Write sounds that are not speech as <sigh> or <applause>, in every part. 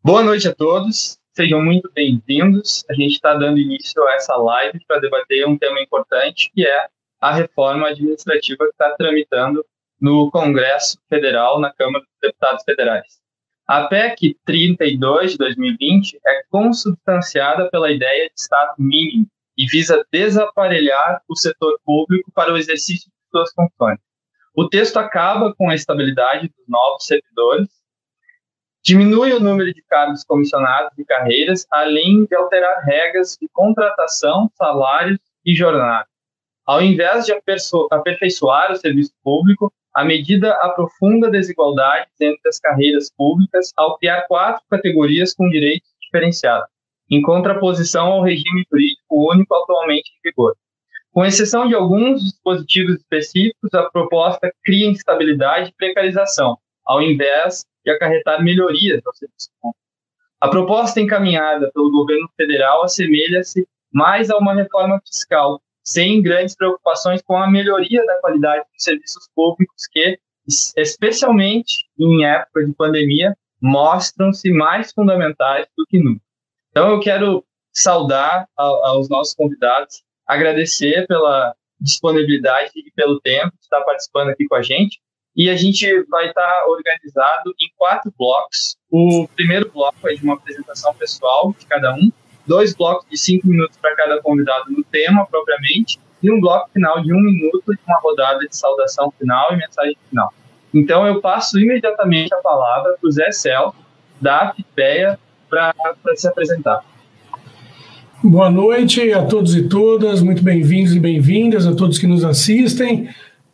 Boa noite a todos, sejam muito bem-vindos. A gente está dando início a essa live para debater um tema importante, que é a reforma administrativa que está tramitando no Congresso Federal, na Câmara dos Deputados Federais. A PEC 32 de 2020 é consubstanciada pela ideia de Estado mínimo e visa desaparelhar o setor público para o exercício de suas funções. O texto acaba com a estabilidade dos novos servidores, diminui o número de cargos comissionados e carreiras, além de alterar regras de contratação, salários e jornada. Ao invés de aperfeiçoar o serviço público, a medida aprofunda desigualdades entre as carreiras públicas ao criar quatro categorias com direitos diferenciados, em contraposição ao regime jurídico único atualmente em vigor. Com exceção de alguns dispositivos específicos, a proposta cria instabilidade e precarização, ao invés de acarretar melhorias ao serviço público. A proposta encaminhada pelo governo federal assemelha-se mais a uma reforma fiscal, sem grandes preocupações com a melhoria da qualidade dos serviços públicos que, especialmente em época de pandemia, mostram-se mais fundamentais do que nunca. Então, eu quero saudar aos nossos convidados, agradecer pela disponibilidade e pelo tempo de estar participando aqui com a gente. E a gente vai estar organizado em quatro blocos. O primeiro bloco é de uma apresentação pessoal de cada um, dois blocos de cinco minutos para cada convidado no tema propriamente, e um bloco final de um minuto de uma rodada de saudação final e mensagem final. Então eu passo imediatamente a palavra para o Zé Cel, da FIPEA, para se apresentar. Boa noite a todos e todas, muito bem-vindos e bem-vindas a todos que nos assistem.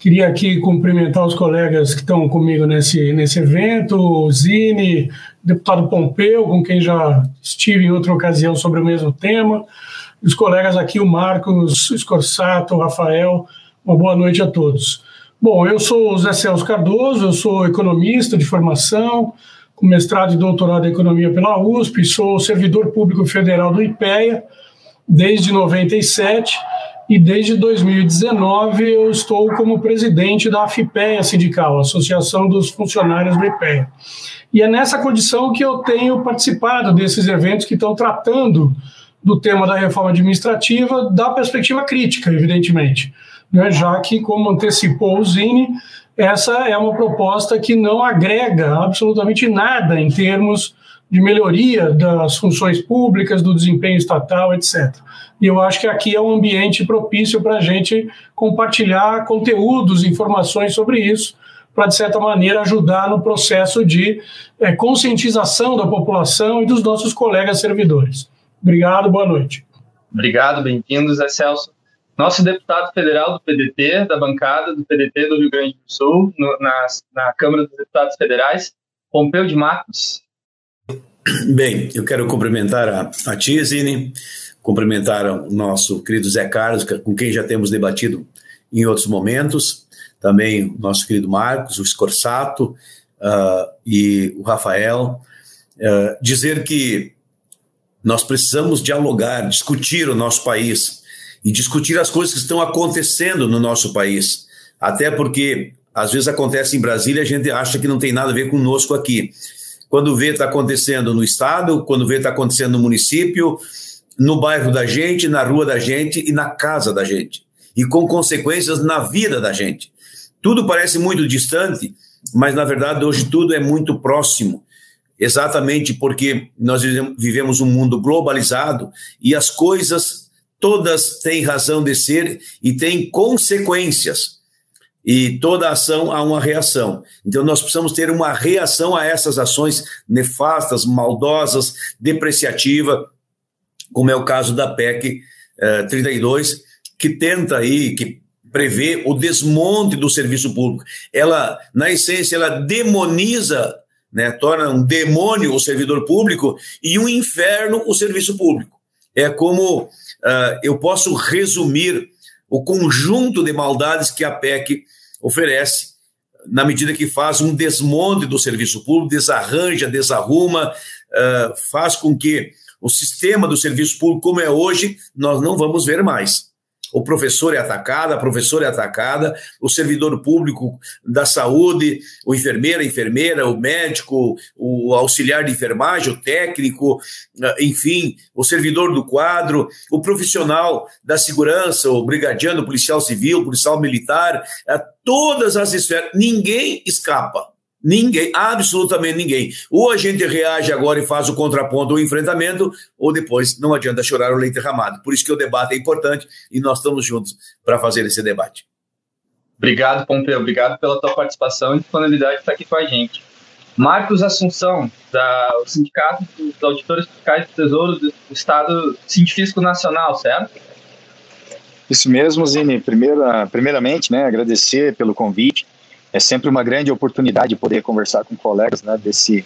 Queria aqui cumprimentar os colegas que estão comigo nesse, nesse evento, o Zine, deputado Pompeu, com quem já estive em outra ocasião sobre o mesmo tema, os colegas aqui, o Marcos Scorsato, o Rafael, uma boa noite a todos. Bom, eu sou o Zé Celso Cardoso, eu sou economista de formação, com mestrado e doutorado em economia pela USP, sou servidor público federal do IPEA desde 97 e desde 2019 eu estou como presidente da AFIPEA Sindical, Associação dos Funcionários do IPEA. E é nessa condição que eu tenho participado desses eventos que estão tratando do tema da reforma administrativa da perspectiva crítica, evidentemente, né? já que, como antecipou o Zine, essa é uma proposta que não agrega absolutamente nada em termos de melhoria das funções públicas, do desempenho estatal, etc. E eu acho que aqui é um ambiente propício para a gente compartilhar conteúdos, informações sobre isso, para, de certa maneira, ajudar no processo de é, conscientização da população e dos nossos colegas servidores. Obrigado, boa noite. Obrigado, bem-vindos, é Celso. Nosso deputado federal do PDT, da bancada do PDT do Rio Grande do Sul, no, na, na Câmara dos Deputados Federais, Pompeu de Marcos. Bem, eu quero cumprimentar a, a Tia Zine, cumprimentar o nosso querido Zé Carlos, com quem já temos debatido em outros momentos, também o nosso querido Marcos, o Scorsato uh, e o Rafael, uh, dizer que nós precisamos dialogar, discutir o nosso país e discutir as coisas que estão acontecendo no nosso país, até porque às vezes acontece em Brasília a gente acha que não tem nada a ver conosco aqui. Quando vê está acontecendo no estado, quando vê está acontecendo no município, no bairro da gente, na rua da gente e na casa da gente, e com consequências na vida da gente. Tudo parece muito distante, mas na verdade hoje tudo é muito próximo, exatamente porque nós vivemos um mundo globalizado e as coisas todas têm razão de ser e têm consequências. E toda ação há uma reação. Então, nós precisamos ter uma reação a essas ações nefastas, maldosas, depreciativa, como é o caso da PEC eh, 32, que tenta aí, que prevê o desmonte do serviço público. Ela, na essência, ela demoniza, né, torna um demônio o servidor público e um inferno o serviço público. É como uh, eu posso resumir o conjunto de maldades que a PEC oferece, na medida que faz um desmonte do serviço público, desarranja, desarruma, uh, faz com que o sistema do serviço público como é hoje, nós não vamos ver mais. o professor é atacado, a professora é atacada, o servidor público da saúde, o enfermeiro, a enfermeira, o médico, o auxiliar de enfermagem, o técnico, enfim, o servidor do quadro, o profissional da segurança, o brigadiano, o policial civil, o policial militar, todas as esferas, ninguém escapa. Ninguém, absolutamente ninguém. Ou a gente reage agora e faz o contraponto, o enfrentamento, ou depois não adianta chorar o leite derramado. Por isso que o debate é importante e nós estamos juntos para fazer esse debate. Obrigado, Pompeu. Obrigado pela tua participação e disponibilidade de estar aqui com a gente. Marcos Assunção, da, o Sindicato dos Auditores Fiscais do Tesouro do Estado Científico Nacional, certo? Isso mesmo, Zine. Primeira, primeiramente, né, agradecer pelo convite é sempre uma grande oportunidade poder conversar com colegas né, desse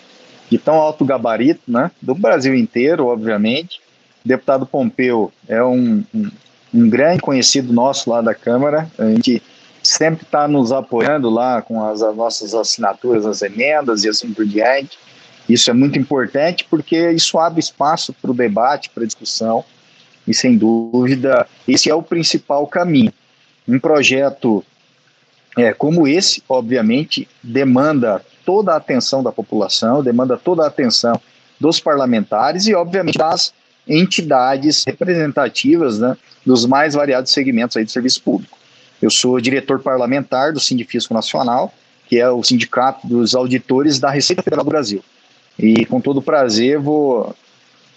de tão alto gabarito, né, do Brasil inteiro, obviamente. O deputado Pompeu é um, um, um grande conhecido nosso lá da Câmara, a gente sempre está nos apoiando lá com as, as nossas assinaturas, as emendas e assim por diante. Isso é muito importante porque isso abre espaço para o debate, para a discussão, e sem dúvida esse é o principal caminho. Um projeto é, como esse, obviamente, demanda toda a atenção da população, demanda toda a atenção dos parlamentares e, obviamente, das entidades representativas né, dos mais variados segmentos aí do serviço público. Eu sou diretor parlamentar do Sindifisco Nacional, que é o Sindicato dos Auditores da Receita Federal do Brasil. E com todo prazer vou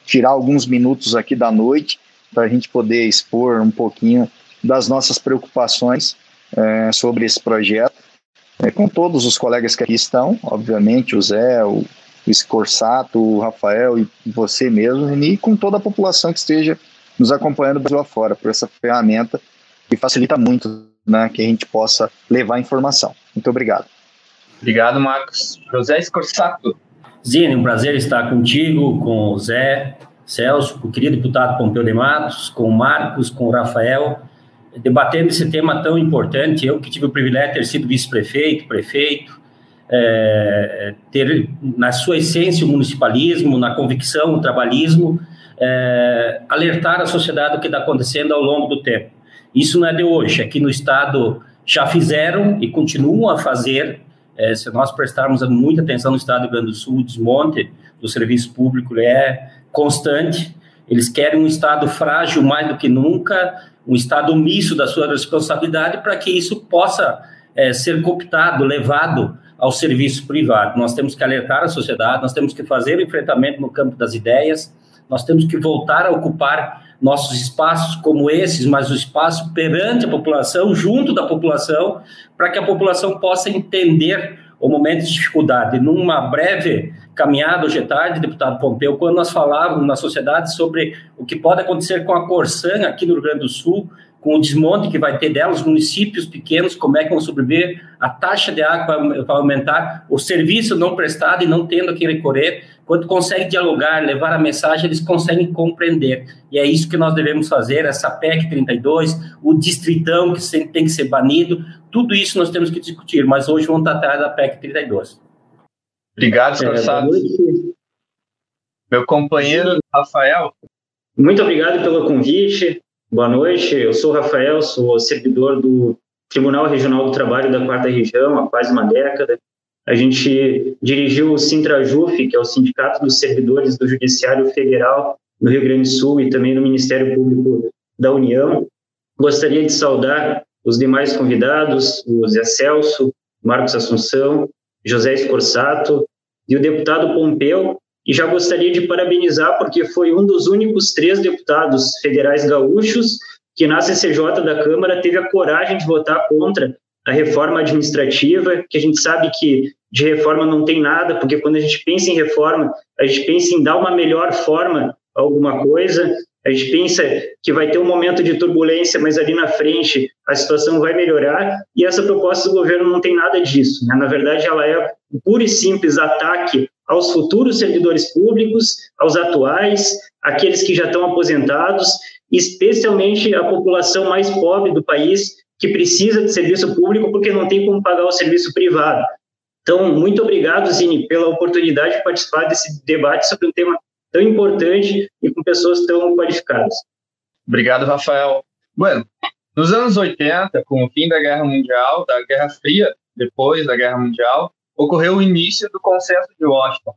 tirar alguns minutos aqui da noite para a gente poder expor um pouquinho das nossas preocupações é, sobre esse projeto, é, com todos os colegas que aqui estão, obviamente, o Zé, o, o Scorsato, o Rafael e você mesmo, e com toda a população que esteja nos acompanhando Brasil afora, por essa ferramenta que facilita muito né, que a gente possa levar informação. Muito obrigado. Obrigado, Marcos. José Scorsato. Zine, um prazer estar contigo, com o Zé, Celso, com o querido deputado Pompeu de Matos, com o Marcos, com o Rafael debatendo esse tema tão importante. Eu que tive o privilégio de ter sido vice-prefeito, prefeito, é, ter na sua essência o municipalismo, na convicção, o trabalhismo, é, alertar a sociedade do que está acontecendo ao longo do tempo. Isso não é de hoje. Aqui no Estado já fizeram e continuam a fazer. É, se nós prestarmos muita atenção no Estado do Rio Grande do Sul, o desmonte do serviço público é constante. Eles querem um Estado frágil mais do que nunca, um Estado omisso da sua responsabilidade para que isso possa é, ser cooptado, levado ao serviço privado. Nós temos que alertar a sociedade, nós temos que fazer o enfrentamento no campo das ideias, nós temos que voltar a ocupar nossos espaços como esses, mas o espaço perante a população, junto da população, para que a população possa entender o momento de dificuldade. Numa breve caminhada hoje tarde, deputado Pompeu, quando nós falávamos na sociedade sobre o que pode acontecer com a Corsã aqui no Rio Grande do Sul, com o desmonte que vai ter dela, os municípios pequenos, como é que vão sobreviver, a taxa de água vai aumentar, o serviço não prestado e não tendo a quem recorrer, quando consegue dialogar, levar a mensagem, eles conseguem compreender. E é isso que nós devemos fazer, essa PEC 32, o distritão que tem que ser banido, tudo isso nós temos que discutir, mas hoje vamos tratar da PEC 32. Obrigado, Scorsado. É, Meu companheiro Rafael. Muito obrigado pelo convite. Boa noite. Eu sou o Rafael, sou servidor do Tribunal Regional do Trabalho da Quarta Região há quase uma década. A gente dirigiu o Sintrajuf, que é o Sindicato dos Servidores do Judiciário Federal no Rio Grande do Sul e também no Ministério Público da União. Gostaria de saudar os demais convidados, o Zé Celso, Marcos Assunção, José Escorsato e o deputado Pompeu, e já gostaria de parabenizar porque foi um dos únicos três deputados federais gaúchos que na CCJ da Câmara teve a coragem de votar contra a reforma administrativa, que a gente sabe que de reforma não tem nada, porque quando a gente pensa em reforma, a gente pensa em dar uma melhor forma a alguma coisa, a gente pensa que vai ter um momento de turbulência, mas ali na frente a situação vai melhorar, e essa proposta do governo não tem nada disso. Né? Na verdade, ela é um puro e simples ataque aos futuros servidores públicos, aos atuais, aqueles que já estão aposentados, especialmente a população mais pobre do país, que precisa de serviço público porque não tem como pagar o serviço privado. Então, muito obrigado, Zini, pela oportunidade de participar desse debate sobre um tema tão importante e com pessoas tão qualificadas. Obrigado, Rafael. Bueno, Nos anos 80, com o fim da Guerra Mundial, da Guerra Fria, depois da Guerra Mundial, ocorreu o início do Consenso de Washington.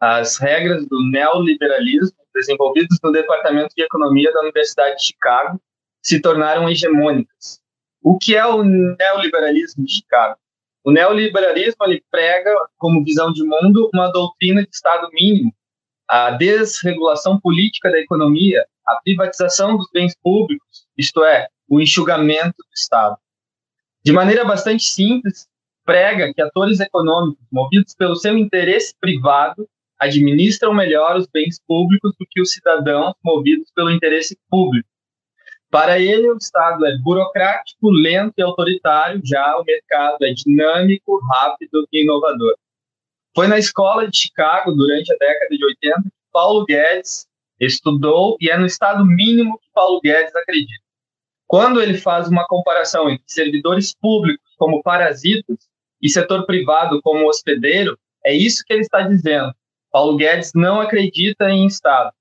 As regras do neoliberalismo, desenvolvidas no Departamento de Economia da Universidade de Chicago, se tornaram hegemônicas. O que é o neoliberalismo de Chicago? O neoliberalismo ele prega como visão de mundo uma doutrina de Estado mínimo, a desregulação política da economia, a privatização dos bens públicos, isto é, o enxugamento do Estado. De maneira bastante simples, prega que atores econômicos, movidos pelo seu interesse privado, administram melhor os bens públicos do que os cidadãos movidos pelo interesse público. Para ele, o Estado é burocrático, lento e autoritário, já o mercado é dinâmico, rápido e inovador. Foi na escola de Chicago, durante a década de 80, que Paulo Guedes estudou e é no estado mínimo que Paulo Guedes acredita. Quando ele faz uma comparação entre servidores públicos como parasitas e setor privado como hospedeiro, é isso que ele está dizendo. Paulo Guedes não acredita em Estado,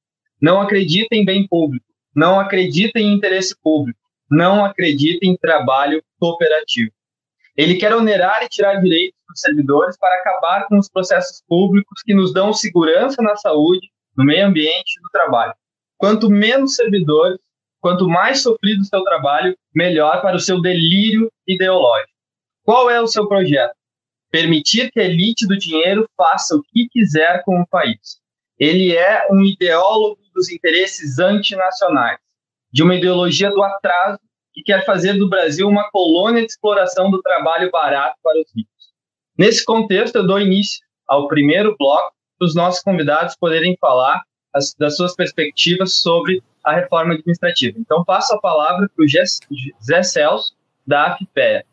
não acredita em bem público, não acredita em interesse público, não acredita em trabalho cooperativo. Ele quer onerar e tirar direitos dos servidores para acabar com os processos públicos que nos dão segurança na saúde, no meio ambiente e no trabalho. Quanto menos servidores, quanto mais sofrido o seu trabalho, melhor para o seu delírio ideológico. Qual é o seu projeto? Permitir que a elite do dinheiro faça o que quiser com o país. Ele é um ideólogo dos interesses antinacionais, de uma ideologia do atraso que quer fazer do Brasil uma colônia de exploração do trabalho barato para os ricos. Nesse contexto, eu dou início ao primeiro bloco para os nossos convidados poderem falar as, das suas perspectivas sobre a reforma administrativa. Então, passo a palavra para o Zé Celso, da AFPEA.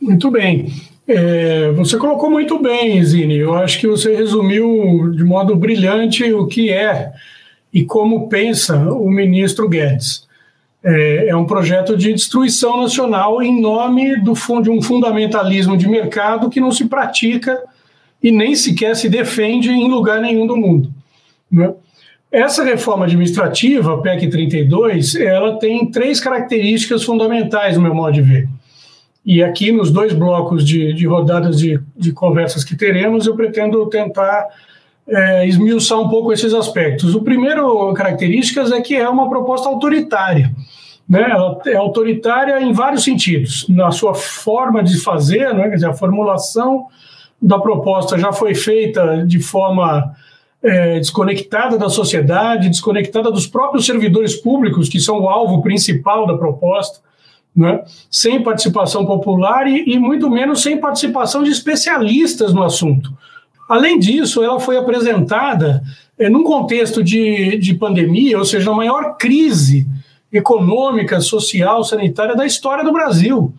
Muito bem. É, você colocou muito bem, Zine. Eu acho que você resumiu de modo brilhante o que é e como pensa o ministro Guedes. É, é um projeto de destruição nacional em nome do, de um fundamentalismo de mercado que não se pratica e nem sequer se defende em lugar nenhum do mundo. Né? Essa reforma administrativa, PEC 32, ela tem três características fundamentais, no meu modo de ver. E aqui, nos dois blocos de, de rodadas de, de conversas que teremos, eu pretendo tentar é, esmiuçar um pouco esses aspectos. O primeiro características é que é uma proposta autoritária. Né? Ela é autoritária em vários sentidos. Na sua forma de fazer, né? quer dizer, a formulação da proposta já foi feita de forma é, desconectada da sociedade, desconectada dos próprios servidores públicos, que são o alvo principal da proposta, né? sem participação popular e, e, muito menos sem participação de especialistas no assunto. Além disso, ela foi apresentada é, num contexto de, de pandemia, ou seja, a maior crise econômica, social, sanitária da história do Brasil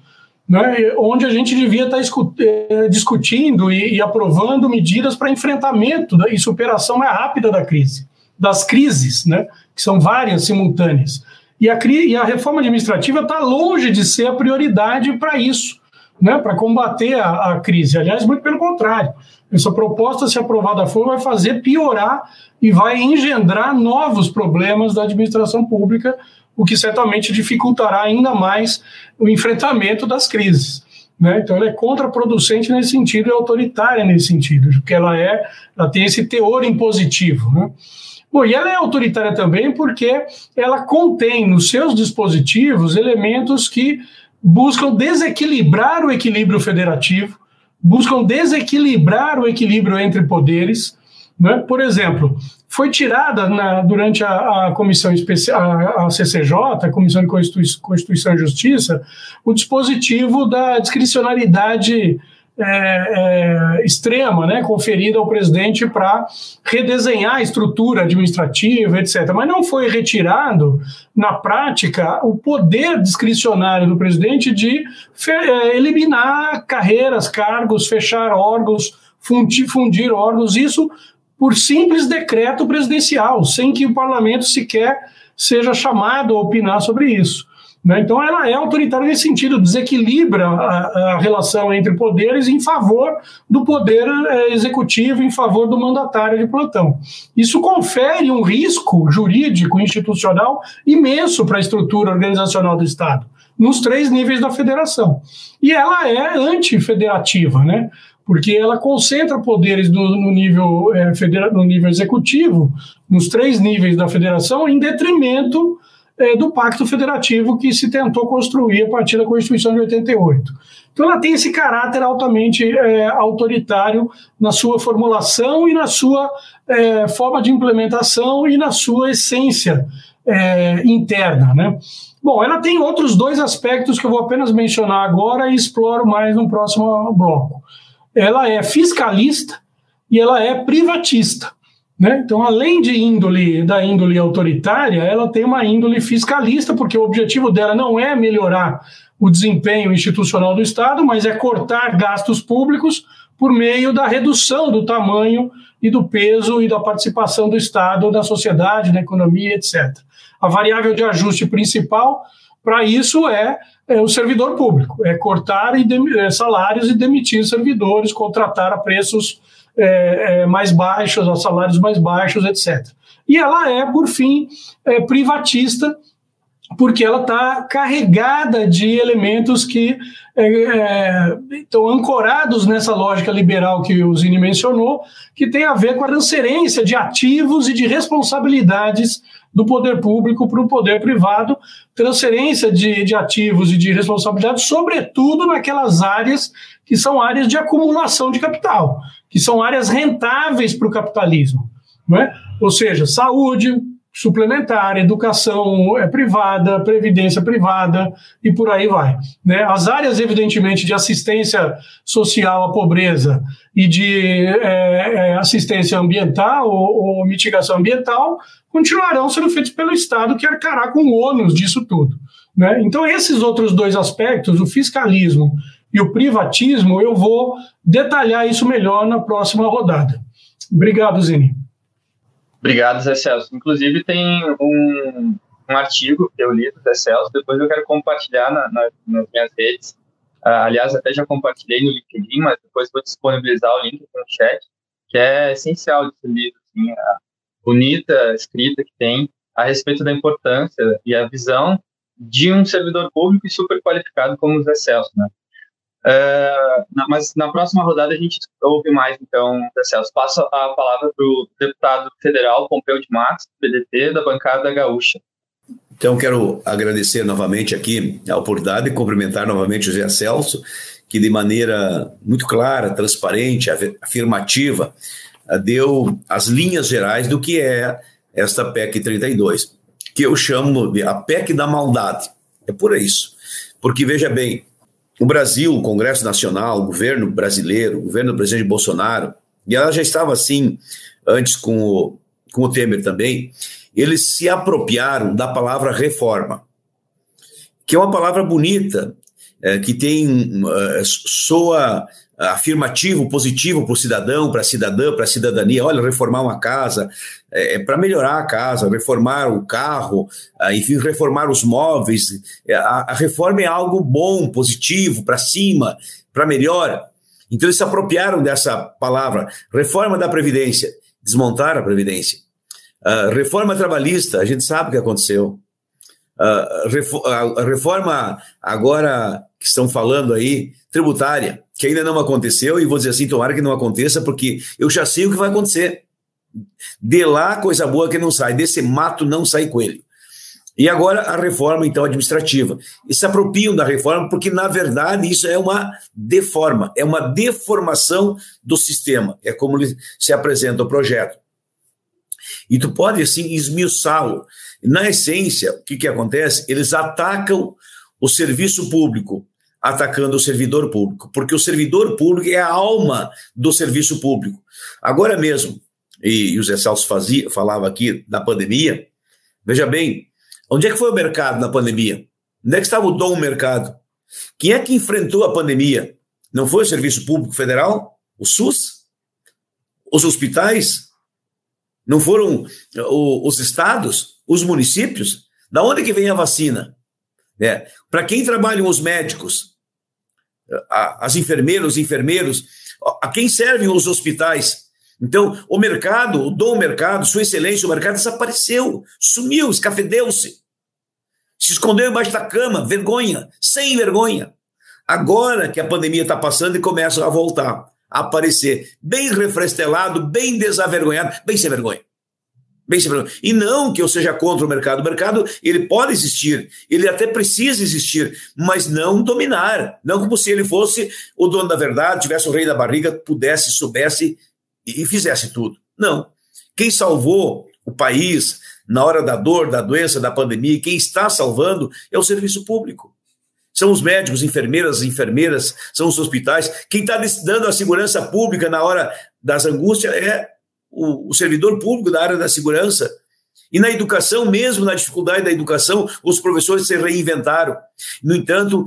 né, onde a gente devia estar eh, discutindo e, e aprovando medidas para enfrentamento e superação mais rápida da crise, das crises, né, que são várias simultâneas. E a, e a reforma administrativa está longe de ser a prioridade para isso, né, para combater a, a, crise. Aliás, muito pelo contrário. Essa proposta, se aprovada for, vai fazer piorar e vai engendrar novos problemas da administração pública o que certamente dificultará ainda mais o enfrentamento das crises. Né? Então, ela é contraproducente nesse sentido e autoritária nesse sentido, porque ela é, ela tem esse teor impositivo. Né? Bom, e ela é autoritária também porque ela contém nos seus dispositivos elementos que buscam desequilibrar o equilíbrio federativo, buscam desequilibrar o equilíbrio entre poderes. Né? Por exemplo, foi tirada na, durante a, a comissão especial, a, CCJ, a Comissão de Constituição, e Justiça, o dispositivo da discricionariedade é, é, extrema, né, conferida ao presidente para redesenhar a estrutura administrativa, etc. Mas não foi retirado, na prática, o poder discricionário do presidente de é, eliminar carreiras, cargos, fechar órgãos, fundir, fundir órgãos. Isso por simples decreto presidencial, sem que o parlamento sequer seja chamado a opinar sobre isso. Né? Então, ela é autoritária nesse sentido, desequilibra a, a relação entre poderes em favor do poder é, executivo, em favor do mandatário de plantão. Isso confere um risco jurídico, institucional imenso para a estrutura organizacional do Estado nos três níveis da federação. E ela é antifederativa, né? Porque ela concentra poderes no, no nível, é, federa, no nível executivo, nos três níveis da federação, em detrimento é, do pacto federativo que se tentou construir a partir da Constituição de 88. Então, ela tem esse caráter altamente é, autoritário na sua formulação e na sua é, forma de implementação e na sua essência é, interna, né? Bom, ela tem outros dois aspectos que eu vou apenas mencionar agora e exploro mais no próximo bloco ela é fiscalista e ela é privatista. Né? Então, além de índole da índole autoritária, ela tem uma índole fiscalista, porque o objetivo dela não é melhorar o desempenho institucional do Estado, mas é cortar gastos públicos por meio da redução do tamanho e do peso e da participação do Estado na sociedade, na economia, etc. A variável de ajuste principal para isso é é o servidor público, é cortar é, salários e demitir servidores, contratar a preços é, é, mais baixos, a salários mais baixos, etc. E ela é, por fim, é, privatista, porque ela está carregada de elementos que é, estão ancorados nessa lógica liberal que o Zini mencionou, que tem a ver com a transferência de ativos e de responsabilidades do poder público para o poder privado, transferência de, de ativos e de responsabilidades, sobretudo naquelas áreas que são áreas de acumulação de capital, que são áreas rentáveis para o capitalismo. Não é? Ou seja, saúde, suplementar, educação é privada, previdência privada e por aí vai. Né? As áreas, evidentemente, de assistência social à pobreza e de é, é, assistência ambiental ou, ou, mitigação ambiental continuarão sendo feitos pelo Estado, que arcará com o ônus disso tudo. Né? Então, esses outros dois aspectos, o fiscalismo e o privatismo, eu vou detalhar isso melhor na próxima rodada. Obrigado, Zini. Obrigado, Zé Celso. Inclusive, tem um, um artigo que eu li do Zé Celso, depois eu quero compartilhar na, na, nas minhas redes. Uh, aliás, até já compartilhei no LinkedIn, mas depois vou disponibilizar o link no chat, que é essencial desse livro, assim, a bonita escrita que tem a respeito da importância e a visão de um servidor público e super qualificado como o Zé Celso, né? Uh, na, mas na próxima rodada a gente ouve mais, então, Celso. Passo a palavra para o deputado federal Pompeu de Matos, PDT, da bancada gaúcha. Então, quero agradecer novamente aqui a oportunidade e cumprimentar novamente o José Celso, que de maneira muito clara, transparente, afirmativa, deu as linhas gerais do que é esta PEC 32, que eu chamo de a PEC da maldade. É por isso. Porque, veja bem, o Brasil, o Congresso Nacional, o governo brasileiro, o governo do presidente Bolsonaro, e ela já estava assim antes com o, com o Temer também, eles se apropriaram da palavra reforma, que é uma palavra bonita, é, que tem é, soa afirmativo, positivo para o cidadão, para a cidadã, para a cidadania. Olha, reformar uma casa, é, é para melhorar a casa, reformar o carro, ah, enfim, reformar os móveis. É, a, a reforma é algo bom, positivo, para cima, para melhor. Então eles se apropriaram dessa palavra, reforma da Previdência, desmontar a Previdência. Uh, reforma trabalhista, a gente sabe o que aconteceu. Uh, a reforma agora que estão falando aí, tributária, que ainda não aconteceu, e vou dizer assim, tomara que não aconteça, porque eu já sei o que vai acontecer. De lá, coisa boa que não sai, desse mato não sai coelho. E agora a reforma, então, administrativa. E se apropriam da reforma, porque, na verdade, isso é uma deforma, é uma deformação do sistema. É como se apresenta o projeto. E tu pode, assim, esmiuçá-lo. Na essência, o que, que acontece? Eles atacam o serviço público, atacando o servidor público, porque o servidor público é a alma do serviço público. Agora mesmo, e, o Zé Celso fazia, falava aqui da pandemia, veja bem, onde é que foi o mercado na pandemia? Onde é que estava o dom mercado? Quem é que enfrentou a pandemia? Não foi o Serviço Público Federal? O SUS? Os hospitais? Não foram os estados? Os municípios? Da onde que vem a vacina? É. Para quem trabalham os médicos? As enfermeiras, os enfermeiros, a quem servem os hospitais. Então, o mercado, o dom mercado, sua excelência, o mercado desapareceu, sumiu, escafedeu-se. Se escondeu embaixo da cama, vergonha, sem vergonha. Agora que a pandemia está passando e começa a voltar a aparecer, bem refrestelado, bem desavergonhado, bem sem vergonha. Bem. E não que eu seja contra o mercado. O mercado ele pode existir, ele até precisa existir, mas não dominar. Não como se ele fosse o dono da verdade, tivesse o rei da barriga, pudesse, soubesse e fizesse tudo. Não. Quem salvou o país na hora da dor, da doença, da pandemia, quem está salvando é o serviço público. São os médicos, enfermeiras, enfermeiras, são os hospitais. Quem está dando a segurança pública na hora das angústias é o, o servidor público da área da segurança. E na educação, mesmo na dificuldade da educação, os professores se reinventaram. No entanto,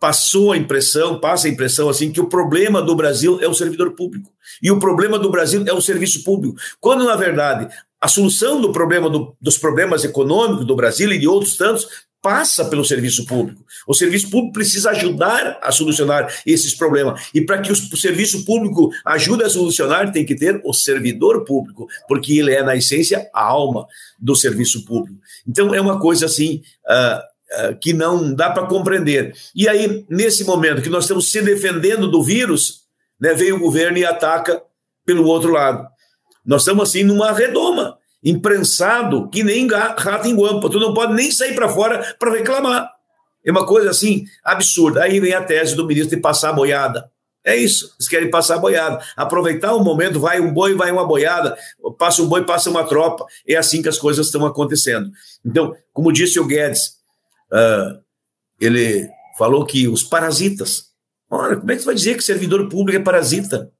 passou a impressão, passa a impressão assim, que o problema do Brasil é o servidor público. E o problema do Brasil é o serviço público. Quando, na verdade, a solução do problema do, dos problemas econômicos do Brasil e de outros tantos passa pelo serviço público. O serviço público precisa ajudar a solucionar esses problemas. E para que o serviço público ajude a solucionar, tem que ter o servidor público, porque ele é, na essência, a alma do serviço público. Então, é uma coisa assim. Uh, que não dá para compreender. E aí, nesse momento que nós estamos se defendendo do vírus, né, o governo e ataca pelo outro lado. Nós estamos assim numa redoma imprensado que nem rato em guampa. Tu não pode nem sair para fora para reclamar. É uma coisa assim absurda. Aí vem a tese do ministro de passar a boiada. É isso, eles querem passar a boiada. Aproveitar o momento, vai um boi, vai uma boiada, passa um boi, passa uma tropa. É assim que as coisas estão acontecendo. Então, como disse o Guedes, uh, ele falou que os parasitas. Olha, como é que você vai dizer que servidor público é parasita?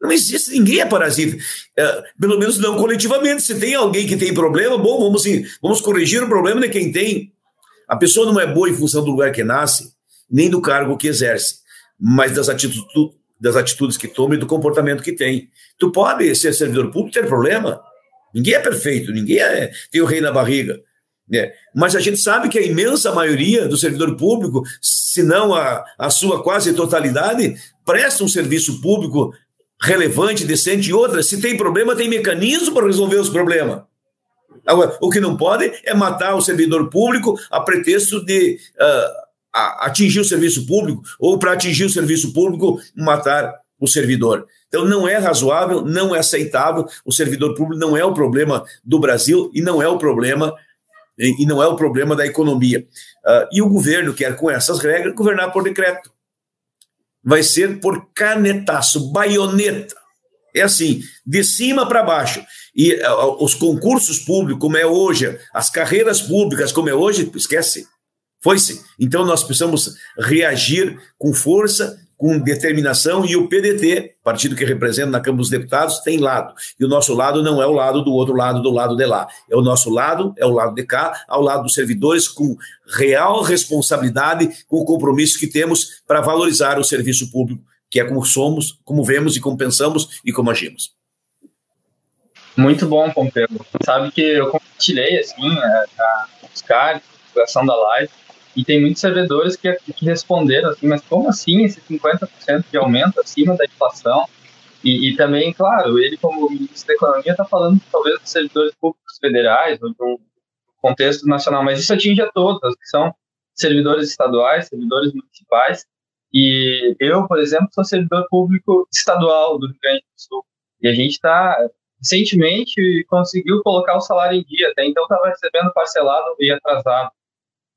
Não existe, ninguém é parasita. É, pelo menos não coletivamente. Se tem alguém que tem problema, bom, vamos, vamos corrigir o problema de quem tem. A pessoa não é boa em função do lugar que nasce, nem do cargo que exerce, mas das atitudes, das atitudes que toma e do comportamento que tem. Tu pode ser servidor público ter problema. Ninguém é perfeito, ninguém é, tem o rei na barriga. Né? Mas a gente sabe que a imensa maioria do servidor público, se não a, a sua quase totalidade, presta um serviço público relevante, decente e outras. Se tem problema, tem mecanismo para resolver os problemas. Agora, o que não pode é matar o servidor público a pretexto de uh, atingir o serviço público ou para atingir o serviço público matar o servidor. Então não é razoável, não é aceitável. O servidor público não é o problema do Brasil e não é o problema e não é o problema da economia. Uh, e o governo quer com essas regras governar por decreto vai ser por canetaço, baioneta. É assim, de cima para baixo. E uh, os concursos públicos, como é hoje, as carreiras públicas, como é hoje, esquece. Foi-se. Então nós precisamos reagir com força com determinação e o PDT, partido que representa na Câmara dos Deputados, tem lado. E o nosso lado não é o lado do outro lado, do lado de lá. É o nosso lado, é o lado de cá, ao lado dos servidores, com real responsabilidade, com o compromisso que temos para valorizar o serviço público, que é como somos, como vemos e como pensamos e como agimos. Muito bom, Pompeu. Sabe que eu compartilhei, assim, a, a, os cards, a divulgação da live, e tem muitos servidores que, que responderam assim, mas como assim esse 50% de aumento acima da inflação? E, e, também, claro, ele como ministro da Economia está falando talvez dos servidores públicos federais ou de um contexto nacional, mas isso atinge a todos, que são servidores estaduais, servidores municipais. E eu, por exemplo, sou servidor público estadual do Rio Grande do Sul. E a gente está, recentemente, conseguiu colocar o salário em dia. Até então estava recebendo parcelado e atrasado.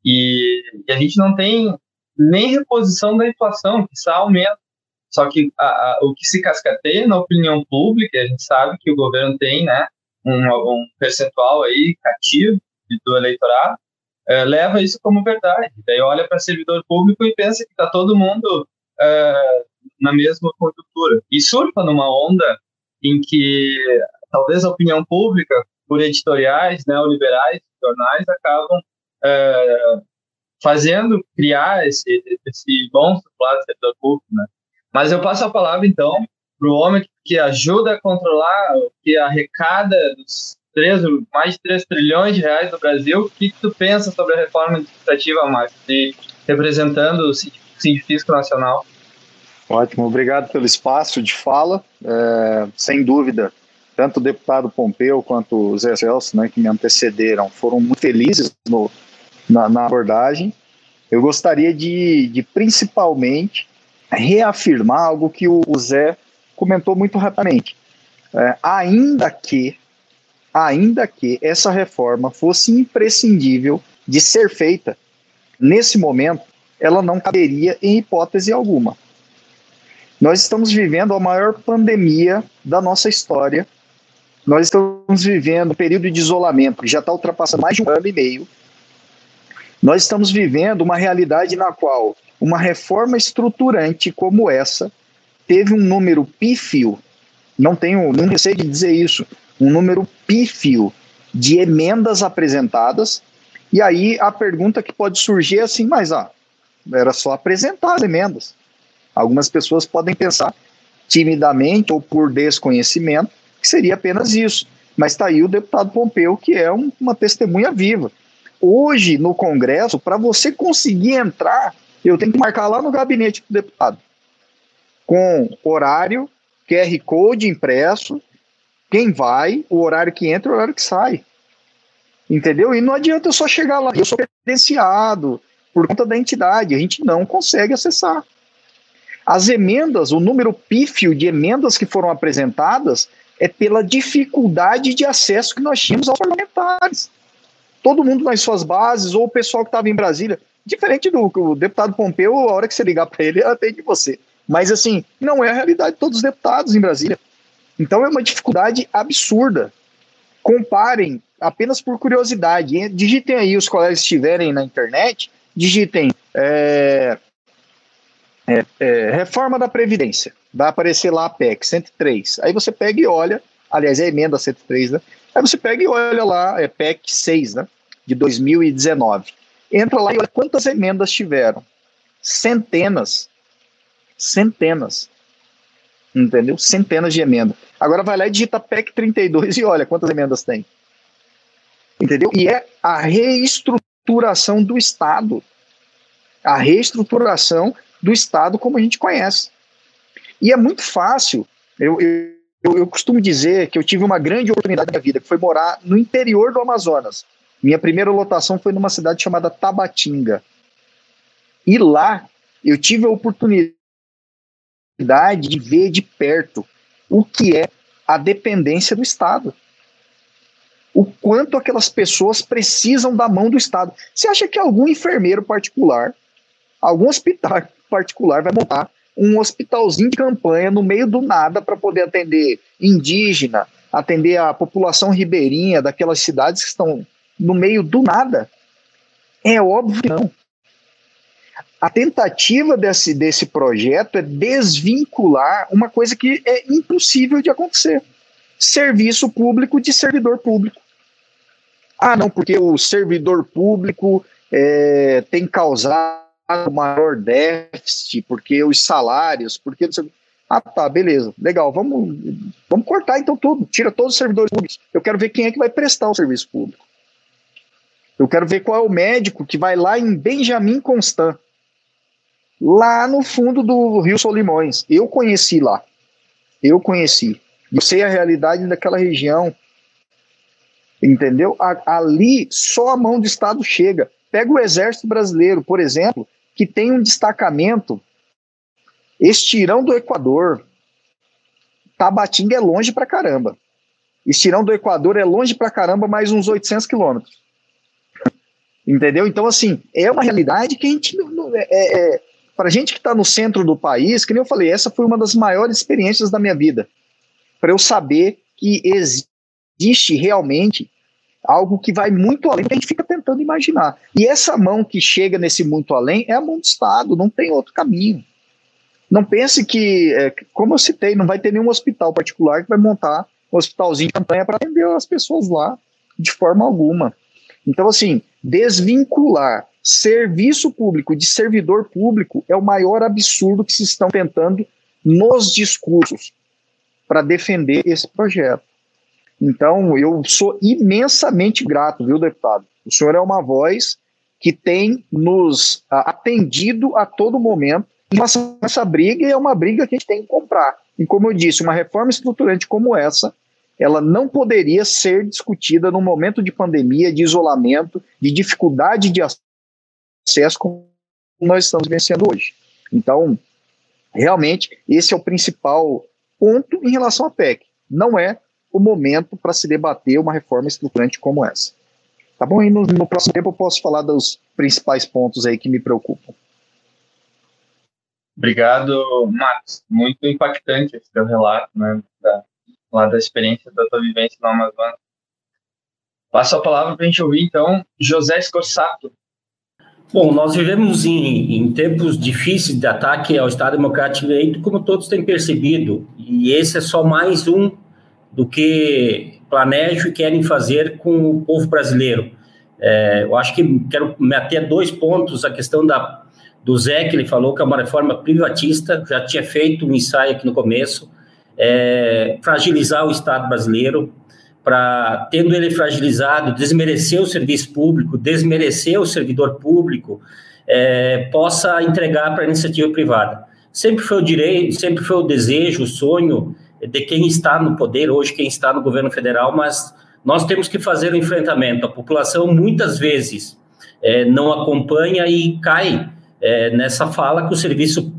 E, e, a gente não tem nem reposição da inflação, que está aumenta. Só que a, a, o que se cascateia na opinião pública, a gente sabe que o governo tem né, um, um percentual aí cativo do eleitorado, é, leva isso como verdade. Daí olha para servidor público e pensa que está todo mundo é, na mesma conjuntura. E surfa numa onda em que talvez a opinião pública, por editoriais neoliberais, jornais, acabam é, fazendo criar esse, esse monstro lá do setor público, né? Mas eu passo a palavra, então, para o homem que ajuda a controlar, que arrecada dos três, mais de 3 trilhões de reais do Brasil. O que, tu pensa sobre a reforma administrativa, Marcos, de, representando o Sindifisco Nacional? Ótimo, obrigado pelo espaço de fala. É, sem dúvida, tanto o deputado Pompeu quanto o Zé Celso, né, que me antecederam, foram muito felizes no, na, na abordagem. Eu gostaria de, de principalmente reafirmar algo que o, o Zé comentou muito rapidamente. É, ainda que, ainda que essa reforma fosse imprescindível de ser feita, nesse momento, ela não caberia em hipótese alguma. Nós estamos vivendo a maior pandemia da nossa história. Nós estamos vivendo um período de isolamento que já está ultrapassando mais de um ano e meio. Nós estamos vivendo uma realidade na qual uma reforma estruturante como essa teve um número pífio, não tenho nem receio de dizer isso, um número pífio de emendas apresentadas. E aí a pergunta que pode surgir é assim, mas ah, era só apresentar as emendas. Algumas pessoas podem pensar timidamente ou por desconhecimento que seria apenas isso. Mas está aí o deputado Pompeu, que é um, uma testemunha viva. Hoje, no Congresso, para você conseguir entrar, eu tenho que marcar lá no gabinete do deputado, com horário, QR Code impresso, quem vai, o horário que entra e o horário que sai. Entendeu? E não adianta eu só chegar lá, eu sou credenciado, por conta da entidade, a gente não consegue acessar. As emendas, o número pífio de emendas que foram apresentadas é pela dificuldade de acesso que nós tínhamos aos parlamentares. Todo mundo nas suas bases, ou o pessoal que estava em Brasília, diferente do o deputado Pompeu, a hora que você ligar para ele, ele atende você. Mas assim, não é a realidade de todos os deputados em Brasília. Então é uma dificuldade absurda. Comparem apenas por curiosidade. Digitem aí os colegas estiverem na internet digitem é, é, é, reforma da Previdência. Vai aparecer lá a PEC 103. Aí você pega e olha, aliás, é a emenda 103, né? Aí você pega e olha lá, é PEC 6, né? De 2019. Entra lá e olha quantas emendas tiveram. Centenas. Centenas. Entendeu? Centenas de emendas. Agora vai lá e digita PEC 32 e olha quantas emendas tem. Entendeu? E é a reestruturação do Estado. A reestruturação do Estado como a gente conhece. E é muito fácil. Eu, eu, eu costumo dizer que eu tive uma grande oportunidade na minha vida, que foi morar no interior do Amazonas. Minha primeira lotação foi numa cidade chamada Tabatinga. E lá eu tive a oportunidade de ver de perto o que é a dependência do Estado o quanto aquelas pessoas precisam da mão do Estado. Você acha que algum enfermeiro particular, algum hospital particular vai montar um hospitalzinho de campanha no meio do nada para poder atender indígena, atender a população ribeirinha daquelas cidades que estão no meio do nada? É óbvio que não. A tentativa desse, desse projeto é desvincular uma coisa que é impossível de acontecer: serviço público de servidor público. Ah, não, porque o servidor público é, tem causado maior déficit, porque os salários, porque. Ah, tá, beleza, legal, vamos, vamos cortar então tudo, tira todos os servidores públicos. Eu quero ver quem é que vai prestar o serviço público. Eu quero ver qual é o médico que vai lá em Benjamin Constant, lá no fundo do Rio Solimões. Eu conheci lá. Eu conheci. Eu sei a realidade daquela região entendeu? Ali só a mão do Estado chega. Pega o Exército Brasileiro, por exemplo, que tem um destacamento estirão do Equador. Tabatinga é longe pra caramba. Estirão do Equador é longe pra caramba, mais uns 800 quilômetros. Entendeu? Então, assim, é uma realidade que a gente. É, é, é para gente que está no centro do país, que nem eu falei, essa foi uma das maiores experiências da minha vida. Para eu saber que existe realmente algo que vai muito além que a gente fica tentando imaginar. E essa mão que chega nesse muito além é a mão do Estado, não tem outro caminho. Não pense que, é, como eu citei, não vai ter nenhum hospital particular que vai montar um hospitalzinho de campanha para atender as pessoas lá de forma alguma. Então, assim, desvincular serviço público de servidor público é o maior absurdo que se estão tentando nos discursos para defender esse projeto. Então, eu sou imensamente grato, viu, deputado? O senhor é uma voz que tem nos atendido a todo momento essa briga, é uma briga que a gente tem que comprar. E como eu disse, uma reforma estruturante como essa, ela não poderia ser discutida num momento de pandemia, de isolamento, de dificuldade de acesso como nós estamos vencendo hoje. Então, realmente, esse é o principal ponto em relação à PEC. Não é o momento para se debater uma reforma estruturante como essa. Tá bom? E no, no, próximo tempo eu posso falar dos principais pontos aí que me preocupam. Obrigado, Marcos. Muito impactante esse teu relato, né? Da, lá da experiência da tua vivência no Amazonas. Passo a palavra para a gente ouvir, então, José Scorsato. Bom, nós vivemos em, em, tempos difíceis de ataque ao Estado Democrático de Direito, como todos têm percebido, e esse é só mais um do que planejam e querem fazer com o povo brasileiro. É, eu acho que quero me ater a dois pontos, a questão da, do Zé, que ele falou que é uma reforma privatista, já tinha feito um ensaio aqui no começo, é, fragilizar o Estado brasileiro, para, tendo ele fragilizado, desmerecer o serviço público, desmerecer o servidor público, é, possa entregar para a iniciativa privada. Sempre foi o direito, sempre foi o desejo, o sonho de quem está no poder hoje, quem está no governo federal, mas nós temos que fazer o um enfrentamento. A população muitas vezes é, não acompanha e cai é, nessa fala que o serviço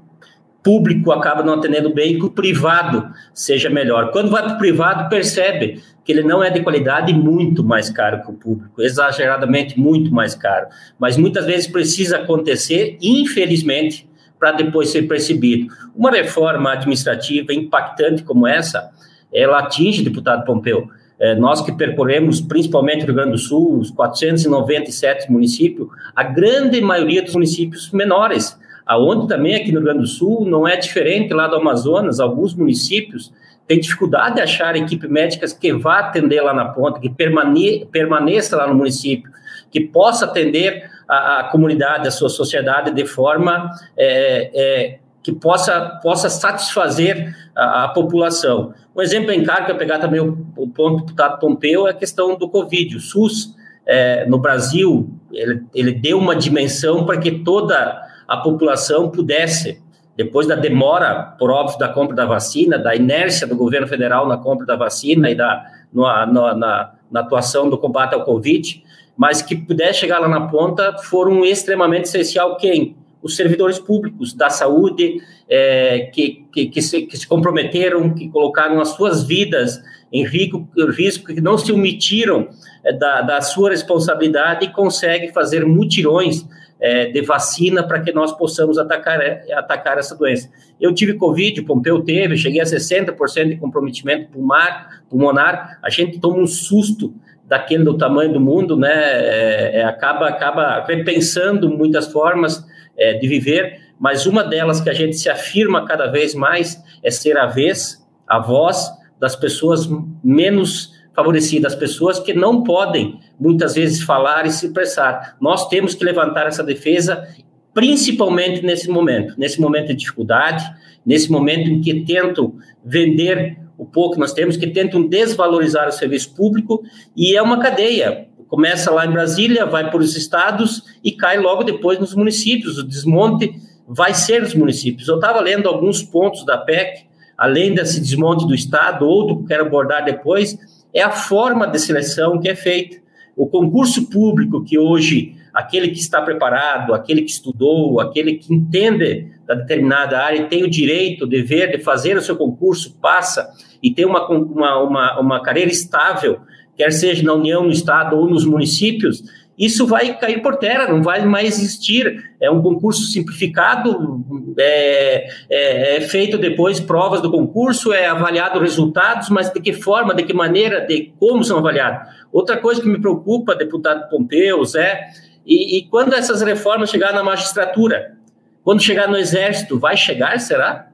público acaba não atendendo bem, que o privado seja melhor. Quando vai para o privado, percebe que ele não é de qualidade e muito mais caro que o público, exageradamente muito mais caro. Mas muitas vezes precisa acontecer, infelizmente, para depois ser percebido. Uma reforma administrativa impactante como essa, ela atinge, deputado Pompeu, é, nós que percorremos principalmente o Rio Grande do Sul, os 497 municípios, a grande maioria dos municípios menores, aonde também aqui no Rio Grande do Sul não é diferente lá do Amazonas, alguns municípios têm dificuldade de achar equipe médica que vá atender lá na ponta, que permane permaneça lá no município, que possa atender a, a comunidade, a sua sociedade de forma é, é, que possa, possa satisfazer a, a, população. Um exemplo em cargo, eu pegar também o, o ponto do deputado Pompeu, é a questão do Covid. O SUS, é, no Brasil, ele, ele deu uma dimensão para que toda a população pudesse, depois da demora, por óbvio, da compra da vacina, da inércia do governo federal na compra da vacina e da, no, na, na, na atuação do combate ao Covid, mas que pudesse chegar lá na ponta, foram extremamente essencial quem? Os servidores públicos da saúde, é, que, que, que, se, que se comprometeram, que colocaram as suas vidas em risco, risco que não se omitiram é, da, da sua responsabilidade e conseguem fazer mutirões é, de vacina para que nós possamos atacar, é, atacar essa doença. Eu tive Covid, Pompeu teve, cheguei a 60% de comprometimento pulmonar, pulmonar, a gente toma um susto daquele do tamanho do mundo, né, é, é, acaba, acaba repensando muitas formas é, de viver, mas uma delas que a gente se afirma cada vez mais é ser a vez, a voz das pessoas menos favorecidas, pessoas que não podem muitas vezes falar e se expressar. Nós temos que levantar essa defesa, principalmente nesse momento, nesse momento de dificuldade, nesse momento em que tentam vender o pouco que nós temos, que tentam desvalorizar o serviço público, e é uma cadeia. Começa lá em Brasília, vai para os estados e cai logo depois nos municípios. O desmonte vai ser nos municípios. Eu estava lendo alguns pontos da PEC, além desse desmonte do Estado, outro que quero abordar depois, é a forma de seleção que é feita. O concurso público que hoje, aquele que está preparado, aquele que estudou, aquele que entende da determinada área tem o direito, o dever de fazer o seu concurso, passa e tem uma, uma, uma, uma carreira estável, quer seja na União, no Estado ou nos municípios, isso vai cair por terra, não vai mais existir. É um concurso simplificado, é, é, é, feito depois provas do concurso, é avaliado resultados, mas de que forma, de que maneira, de como são avaliados. Outra coisa que me preocupa, deputado Pompeu, Zé, e, e quando essas reformas chegarem na magistratura, quando chegar no exército, vai chegar, será?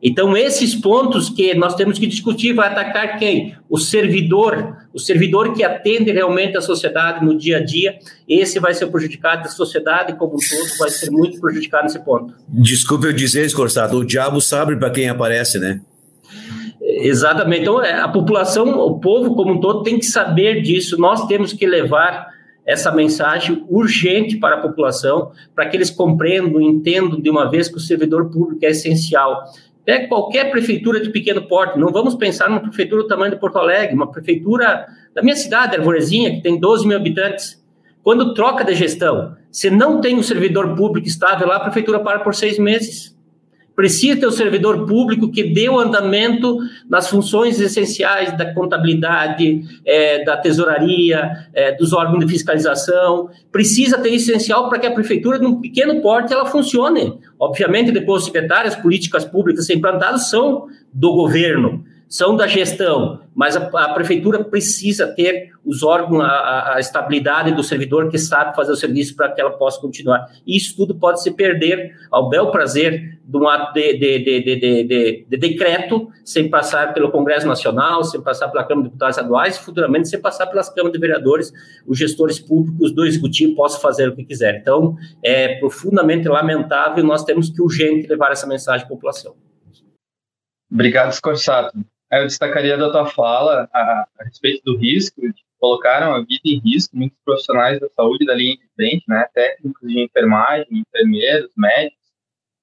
Então, esses pontos que nós temos que discutir, vai atacar quem? O servidor, o servidor que atende realmente a sociedade no dia a dia, esse vai ser prejudicado, a sociedade como um todo vai ser muito prejudicado nesse ponto. Desculpe eu dizer, Escorçado, o diabo sabe para quem aparece, né? Exatamente. Então, é, a população, o povo como um todo tem que saber disso, nós temos que levar essa mensagem urgente para a população, para que eles compreendam, entendam de uma vez que o servidor público é essencial Pega qualquer prefeitura de pequeno porte, não vamos pensar numa prefeitura do tamanho de Porto Alegre, uma prefeitura da minha cidade, Arvorezinha, que tem 12 mil habitantes. Quando troca de gestão, se não tem um servidor público estável lá, a prefeitura para por seis meses. Precisa ter o um servidor público que dê o andamento nas funções essenciais da contabilidade, é, da tesouraria, é, dos órgãos de fiscalização. Precisa ter essencial para que a prefeitura, num pequeno porte, ela funcione. Obviamente, depois os secretários, políticas públicas implantadas são do governo, são da gestão, mas a, a prefeitura precisa ter os órgãos, a, a, estabilidade do servidor que sabe fazer o serviço para que ela possa continuar. E isso tudo pode se perder ao bel prazer de um ato de, de, de, de, decreto, sem passar pelo Congresso Nacional, sem passar pela Câmara de Deputados Estaduais, e futuramente sem passar pelas câmaras de vereadores, os gestores públicos do Executivo possam fazer o que quiser. Então, é profundamente lamentável, nós temos que urgente levar essa mensagem à população. Obrigado, Scorsato. Eu destacaria da tua fala a, a respeito do risco, de colocaram a vida em risco muitos profissionais da saúde da linha de frente, né, técnicos de enfermagem, enfermeiros, médicos.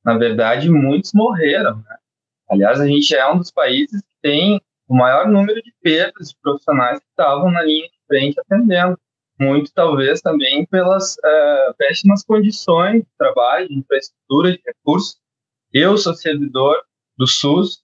Na verdade, muitos morreram. Né? Aliás, a gente é um dos países que tem o maior número de perdas de profissionais que estavam na linha de frente atendendo. Muito, talvez, também pelas uh, péssimas condições de trabalho, de infraestrutura, de recursos. Eu sou servidor do SUS,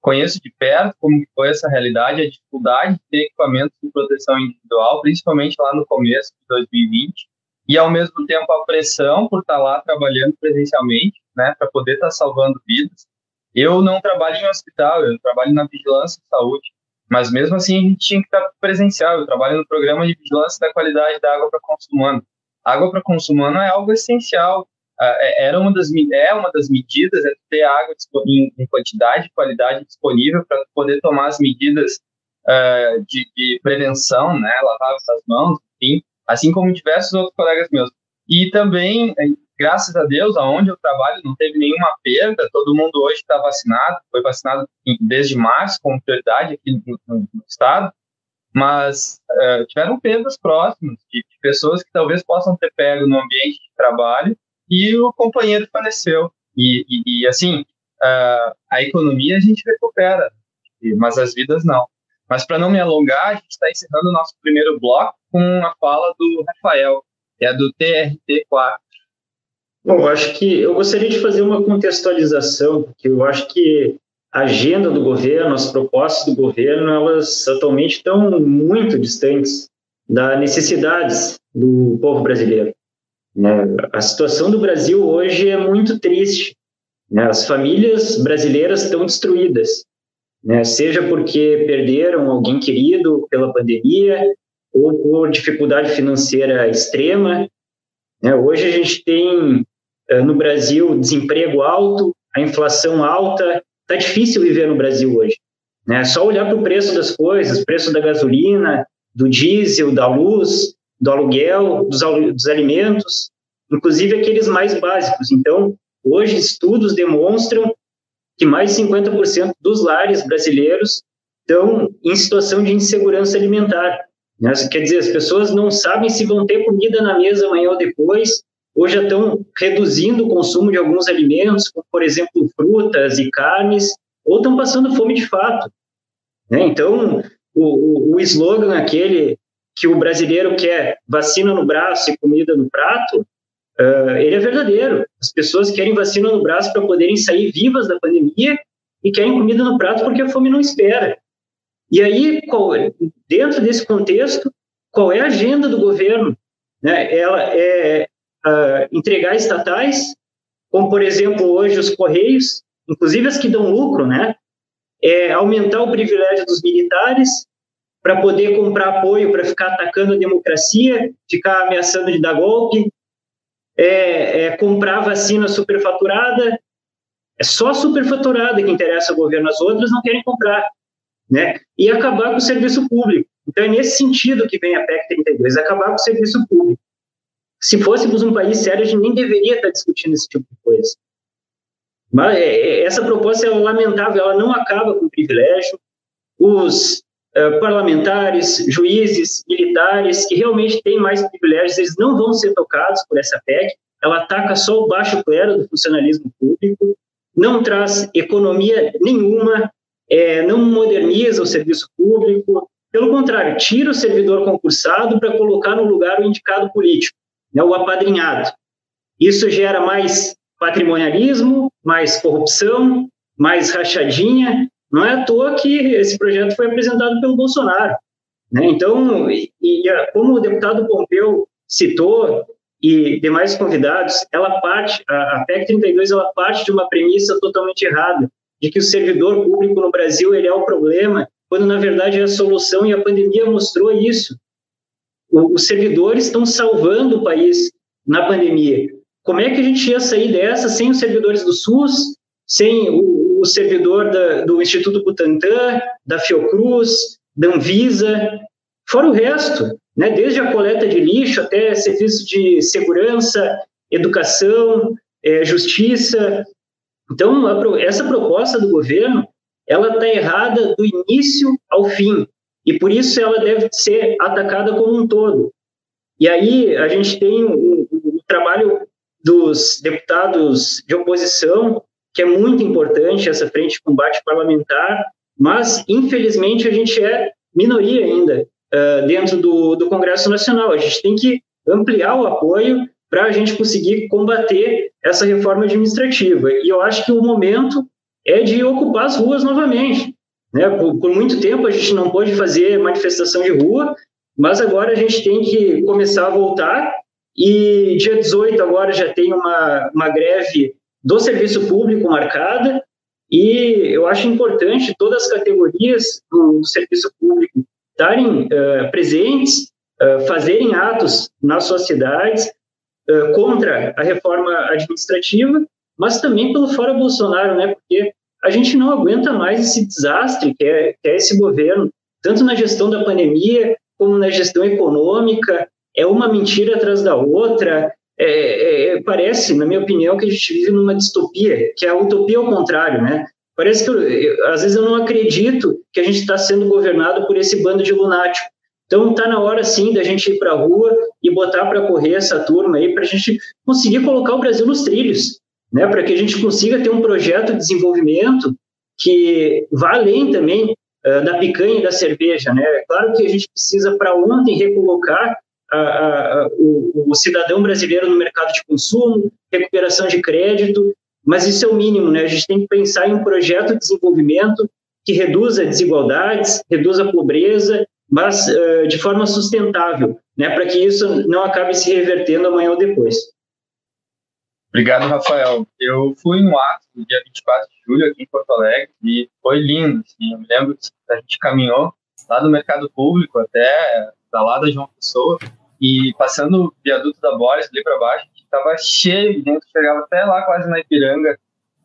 conheço de perto como foi essa realidade, a dificuldade de ter equipamentos de proteção individual, principalmente lá no começo de 2020, e ao mesmo tempo a pressão por estar lá trabalhando presencialmente, né, para poder estar salvando vidas. Eu não trabalho em hospital, eu trabalho na vigilância de saúde, mas mesmo assim a gente tinha que estar presencial. Eu trabalho no programa de vigilância da qualidade da água para consumo humano. Água para consumo humano é algo essencial era uma das, é uma das medidas é ter água em, em quantidade e qualidade disponível para poder tomar as medidas uh, de, de, prevenção, né, lavar as mãos, enfim, assim como diversos outros colegas meus. E também, é, graças a Deus, aonde eu trabalho não teve nenhuma perda, todo mundo hoje está vacinado, foi vacinado desde março, com prioridade aqui no, no, no estado, mas uh, tiveram perdas próximas de, de pessoas que talvez possam ter pego no ambiente de trabalho e o companheiro faleceu. E, e, e assim, uh, a economia a gente recupera, mas as vidas não. Mas para não me alongar, a gente está encerrando o nosso primeiro bloco com a fala do Rafael, que é do TRT4. Bom, eu acho que eu gostaria de fazer uma contextualização, porque eu acho que a agenda do governo, as propostas do governo, elas atualmente estão muito distantes das necessidades do povo brasileiro. Né? A situação do Brasil hoje é muito triste. Né? As famílias brasileiras estão destruídas, né? seja porque perderam alguém querido pela pandemia ou por dificuldade financeira extrema. Hoje a gente tem eh, no Brasil desemprego alto, a inflação alta, está difícil viver no Brasil hoje. É só olhar para o preço das coisas, preço da gasolina, do diesel, da luz, do aluguel, dos, dos alimentos, inclusive aqueles mais básicos. Então, hoje, estudos demonstram que mais de 50% dos lares brasileiros estão em situação de insegurança alimentar. Né? Quer dizer, as pessoas não sabem se vão ter comida na mesa amanhã ou depois, ou já estão reduzindo o consumo de alguns alimentos, como, por exemplo, frutas e carnes, ou estão passando fome de fato. Né? Então, o, o, o slogan aquele que o brasileiro quer vacina no braço e comida no prato, uh, ele é verdadeiro. As pessoas querem vacina no braço para poderem sair vivas da pandemia e querem comida no prato porque a fome não espera. E aí, qual, dentro desse contexto, qual é a agenda do governo? Né? Ela é uh, entregar estatais, como por exemplo hoje os correios, inclusive as que dão lucro, né? É aumentar o privilégio dos militares para poder comprar apoio para ficar atacando a democracia, ficar ameaçando de dar golpe, é, é comprar vacina superfaturada. É só superfaturada que interessa ao governo, as outras não querem comprar. Né? E acabar com o serviço público. Então, é nesse sentido que vem a PEC 32, acabar com o serviço público. Se fôssemos um país sério, a gente nem deveria estar discutindo esse tipo de coisa. Mas é, é, essa proposta é lamentável, ela não acaba com o privilégio. Os uh, parlamentares, juízes, militares, que realmente têm mais privilégios, eles não vão ser tocados por essa PEC. Ela ataca só o baixo clero do funcionalismo público. não traz economia nenhuma, é, não moderniza o serviço público, pelo contrário, tira o servidor concursado para colocar no lugar o indicado político, né, o apadrinhado. Isso gera mais patrimonialismo, mais corrupção, mais rachadinha. Não é à toa que esse projeto foi apresentado pelo Bolsonaro. Né? Então, e, e, como o deputado Pompeu citou, e demais convidados, ela parte, a, a PEC 32 ela parte de uma premissa totalmente errada, de que o servidor público no Brasil ele é o problema, quando na verdade é a solução e a pandemia mostrou isso. O, os servidores estão salvando o país na pandemia. Como é que a gente ia sair dessa sem os servidores do SUS, sem o, o servidor da, do Instituto Butantan, da Fiocruz, da Anvisa, fora o resto? né? desde a coleta de lixo até serviços de segurança, educação, é, justiça. Então, a, essa proposta do governo, ela está errada do início ao fim, e por isso ela deve ser atacada como um todo. E aí a gente tem o, trabalho dos deputados de oposição, que é muito importante, essa frente de combate parlamentar, mas, infelizmente, a gente é minoria ainda uh, dentro do, do Congresso Nacional. A gente tem que ampliar o apoio para a gente conseguir combater essa reforma administrativa. E eu acho que o momento é de ocupar as ruas novamente. Né? Por, por, muito tempo a gente não pôde fazer manifestação de rua, mas agora a gente tem que começar a voltar. E dia 18 agora já tem uma, uma greve do serviço público marcada. E eu acho importante todas as categorias do, serviço público estarem uh, presentes, uh, fazerem atos nas suas cidades uh, contra a reforma administrativa, mas também pelo fora Bolsonaro, né? Porque a gente não aguenta mais esse desastre que é, que é esse governo, tanto na gestão da pandemia como na gestão econômica. É uma mentira atrás da outra. É, é, é parece, na minha opinião, que a gente vive numa distopia, que é a utopia ao contrário, né? Parece que, eu, eu, às vezes, eu não acredito que a gente está sendo governado por esse bando de lunáticos. Então, está na hora, sim, da gente ir para a rua e botar para correr essa turma aí, para a gente conseguir colocar o Brasil nos trilhos, né? para que a gente consiga ter um projeto de desenvolvimento que vá além também uh, da picanha e da cerveja. Né? Claro que a gente precisa, para ontem, recolocar o, o cidadão brasileiro no mercado de consumo, recuperação de crédito, mas isso é o mínimo, né? A gente tem que pensar em um projeto de desenvolvimento que reduza desigualdades, reduza pobreza, mas uh, de forma sustentável, né? Para que isso não acabe se revertendo amanhã ou depois. Obrigado, Rafael. Eu fui no ato no dia 24 de julho aqui em Porto Alegre e foi lindo. Assim, eu me lembro que a gente caminhou lá do mercado público até da lá da João Pessoa e passando o viaduto da Boris ali para baixo, estava cheio de gente, chegava até lá quase na Ipiranga,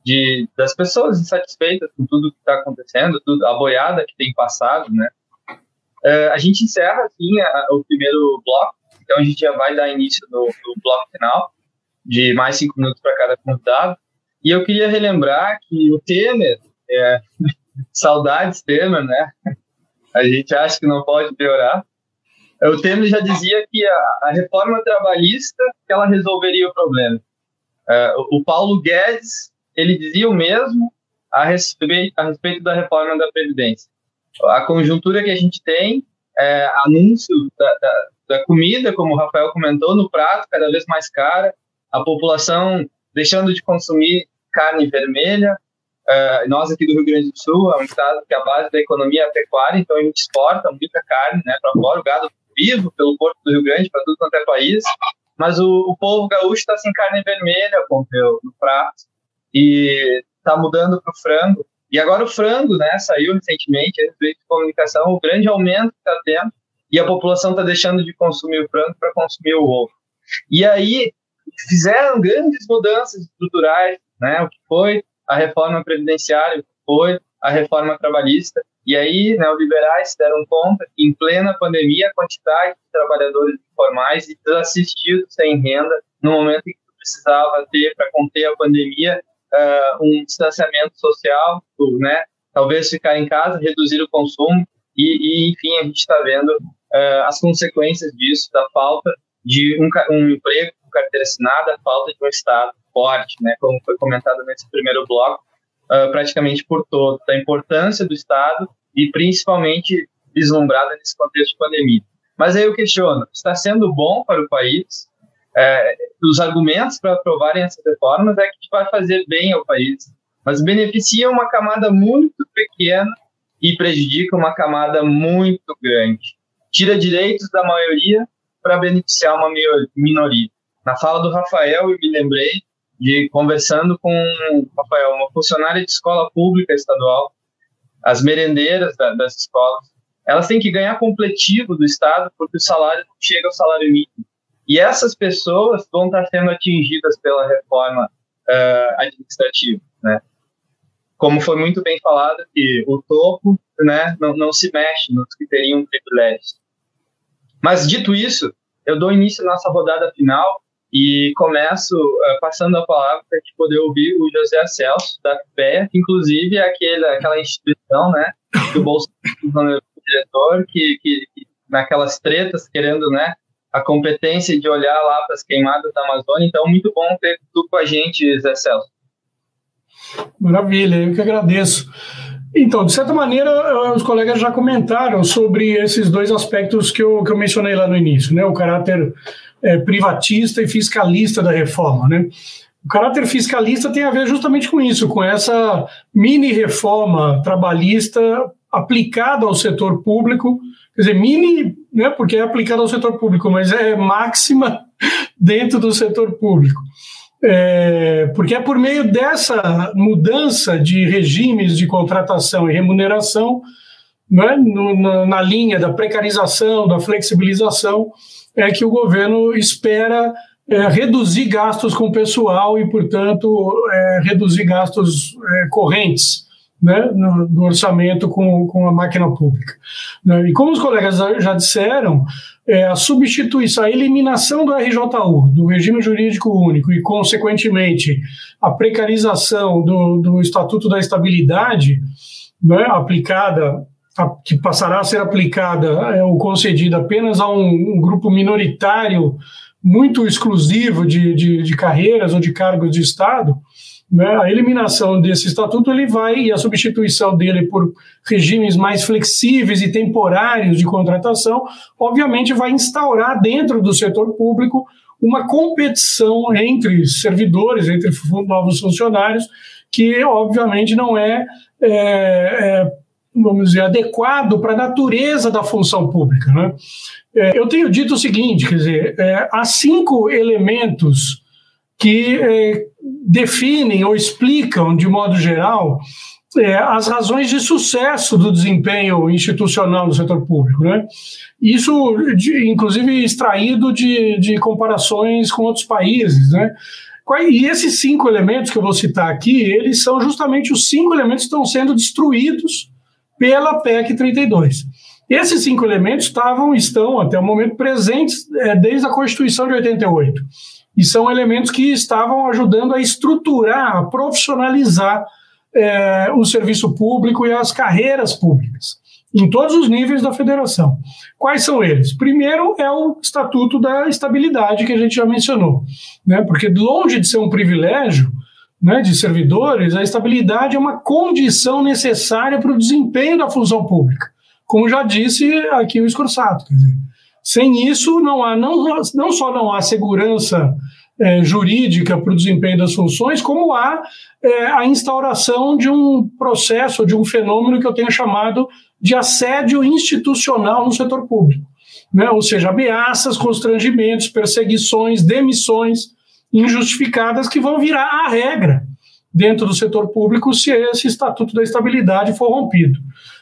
de, das pessoas insatisfeitas com tudo que está acontecendo, tudo, a boiada que tem passado, né? Uh, a gente encerra, assim, a, o primeiro bloco, então a gente já vai dar início no bloco final, de mais cinco minutos para cada convidado, e eu queria relembrar que o Temer, é, <laughs> saudades Temer, né? A gente acha que não pode piorar, o Temer já dizia que a, a reforma trabalhista ela resolveria o problema. Uh, o Paulo Guedes ele dizia o mesmo a respeito, a respeito da reforma da Previdência. A conjuntura que a gente tem, é, anúncio da, da, da, comida, como o Rafael comentou, no prato, cada vez mais cara, a população deixando de consumir carne vermelha. Uh, nós aqui do Rio Grande do Sul, é um estado que a base da economia é a pecuária, então a gente exporta muita carne né, para fora, o gado vivo pelo Porto do Rio Grande, para tudo quanto é país. Mas o, o povo gaúcho está sem carne vermelha, Pompeu, no prato. E está mudando para o frango. E agora o frango, né, saiu recentemente, a respeito de comunicação, o grande aumento que está tendo, e a população está deixando de consumir o frango para consumir o ovo. E aí fizeram grandes mudanças estruturais, né, o que foi a reforma previdenciária, o que foi a reforma trabalhista, e aí, neoliberais se deram conta que, em plena pandemia, a quantidade de trabalhadores informais e desassistidos sem renda, no momento em que precisava ter, para conter a pandemia, uh, um distanciamento social, né? talvez ficar em casa, reduzir o consumo, e, e enfim, a gente está vendo uh, as consequências disso, da falta de um, um emprego com carteira assinada, a falta de um Estado transporte, né, como foi comentado nesse primeiro bloco, uh, praticamente por todo, da importância do Estado e principalmente vislumbrada nesse contexto de pandemia. Mas aí eu questiono, está sendo bom para o país? É, os argumentos para aprovarem essas reformas é que vai fazer bem ao país, mas beneficia uma camada muito pequena e prejudica uma camada muito grande. Tira direitos da maioria para beneficiar uma minoria. Na fala do Rafael, eu me lembrei de conversando com Rafael, uma funcionária de escola pública estadual, as merendeiras da, das escolas, elas têm que ganhar completivo do Estado porque o salário não chega ao salário mínimo. E essas pessoas vão estar sendo atingidas pela reforma uh, administrativa, né? Como foi muito bem falado, que o topo né, não, não se mexe nos que teriam privilégios. Mas, dito isso, eu dou início à nossa rodada final e começo uh, passando a palavra para a gente poder ouvir o José Celso, da FPE, que inclusive é aquele, aquela instituição né, que o Bolsonaro é diretor, que, que, que, naquelas tretas, querendo né, a competência de olhar lá para as queimadas da Amazônia. Então, muito bom ter tu com a gente, Zé Celso. Maravilha, eu que agradeço. Então, de certa maneira, eh, os colegas já comentaram sobre esses dois aspectos que eu, que eu mencionei lá no início, né? O caráter é, privatista e fiscalista da reforma, né? O caráter fiscalista tem a ver justamente com isso, com essa mini reforma trabalhista aplicada ao setor público, quer dizer, mini, né, porque é aplicada ao setor público, mas é máxima <laughs> dentro do setor público. É, porque é por meio dessa mudança de regimes de contratação e remuneração, né, no, na, na, linha da precarização, da flexibilização, é que o governo espera é, reduzir gastos com pessoal e, portanto, é, reduzir gastos é, correntes né, no, do orçamento com, com a máquina pública. Né? E como os colegas já disseram, é, a substituição, a eliminação do RJU, do regime jurídico único, e, consequentemente, a precarização do, do Estatuto da Estabilidade, né, aplicada, a, que passará a ser aplicada é, ou concedida apenas a um, um grupo minoritário muito exclusivo de, de, de carreiras ou de cargos de Estado, né, a eliminação desse estatuto ele vai e a substituição dele por regimes mais flexíveis e temporários de contratação, obviamente vai instaurar dentro do setor público uma competição entre servidores, entre novos funcionários, que obviamente não é, é, é vamos dizer, adequado para a natureza da função pública. Né? É, eu tenho dito o seguinte, quer dizer, é, há cinco elementos que é, definem ou explicam, de modo geral, é, as razões de sucesso do desempenho institucional no setor público. Né? Isso, de, inclusive, extraído de, de comparações com outros países. Né? E esses cinco elementos que eu vou citar aqui, eles são justamente os cinco elementos que estão sendo destruídos pela PEC 32. Esses cinco elementos estavam, estão até o momento presentes é, desde a Constituição de 88 e são elementos que estavam ajudando a estruturar, a profissionalizar é, o serviço público e as carreiras públicas, em todos os níveis da federação. Quais são eles? Primeiro é o Estatuto da Estabilidade, que a gente já mencionou, né? porque longe de ser um privilégio né, de servidores, a estabilidade é uma condição necessária para o desempenho da função pública, como já disse aqui o Escorsato. Quer dizer, sem isso, não, há, não, não só não há segurança é, jurídica para o desempenho das funções, como há é, a instauração de um processo, de um fenômeno que eu tenho chamado de assédio institucional no setor público. Né? Ou seja, ameaças, constrangimentos, perseguições, demissões injustificadas que vão virar a regra dentro do setor público se esse estatuto da estabilidade for rompido.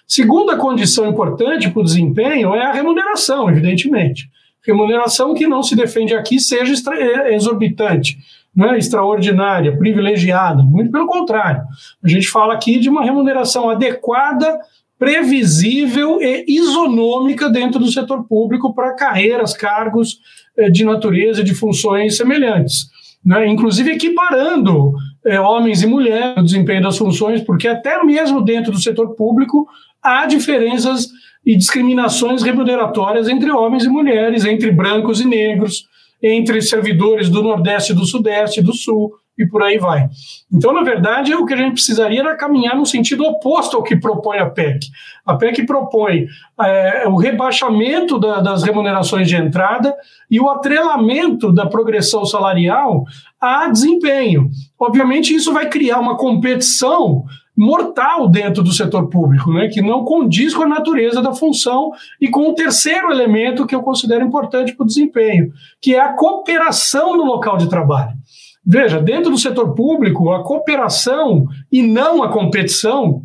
Segunda condição importante para o desempenho é a remuneração, evidentemente. Remuneração que não se defende aqui seja é, exorbitante, né, extraordinária, privilegiada, muito pelo contrário. A gente fala aqui de uma remuneração adequada, previsível e isonômica dentro do setor público para carreiras, cargos eh, de natureza e de funções semelhantes. Né, inclusive equiparando eh, homens e mulheres no desempenho das funções, porque até mesmo dentro do setor público há diferenças e discriminações remuneratórias entre homens e mulheres, entre brancos e negros, entre servidores do Nordeste, do Sudeste, do Sul, e por aí vai. Então, na verdade, o que a gente precisaria era caminhar no sentido oposto ao que propõe a PEC. A PEC propõe é, o rebaixamento da, das remunerações de entrada e o atrelamento da progressão salarial a desempenho. Obviamente, isso vai criar uma competição mortal dentro do setor público, né, que não condiz com a natureza da função e com o terceiro elemento que eu considero importante para o desempenho, que é a cooperação no local de trabalho. Veja, dentro do setor público, a cooperação e não a competição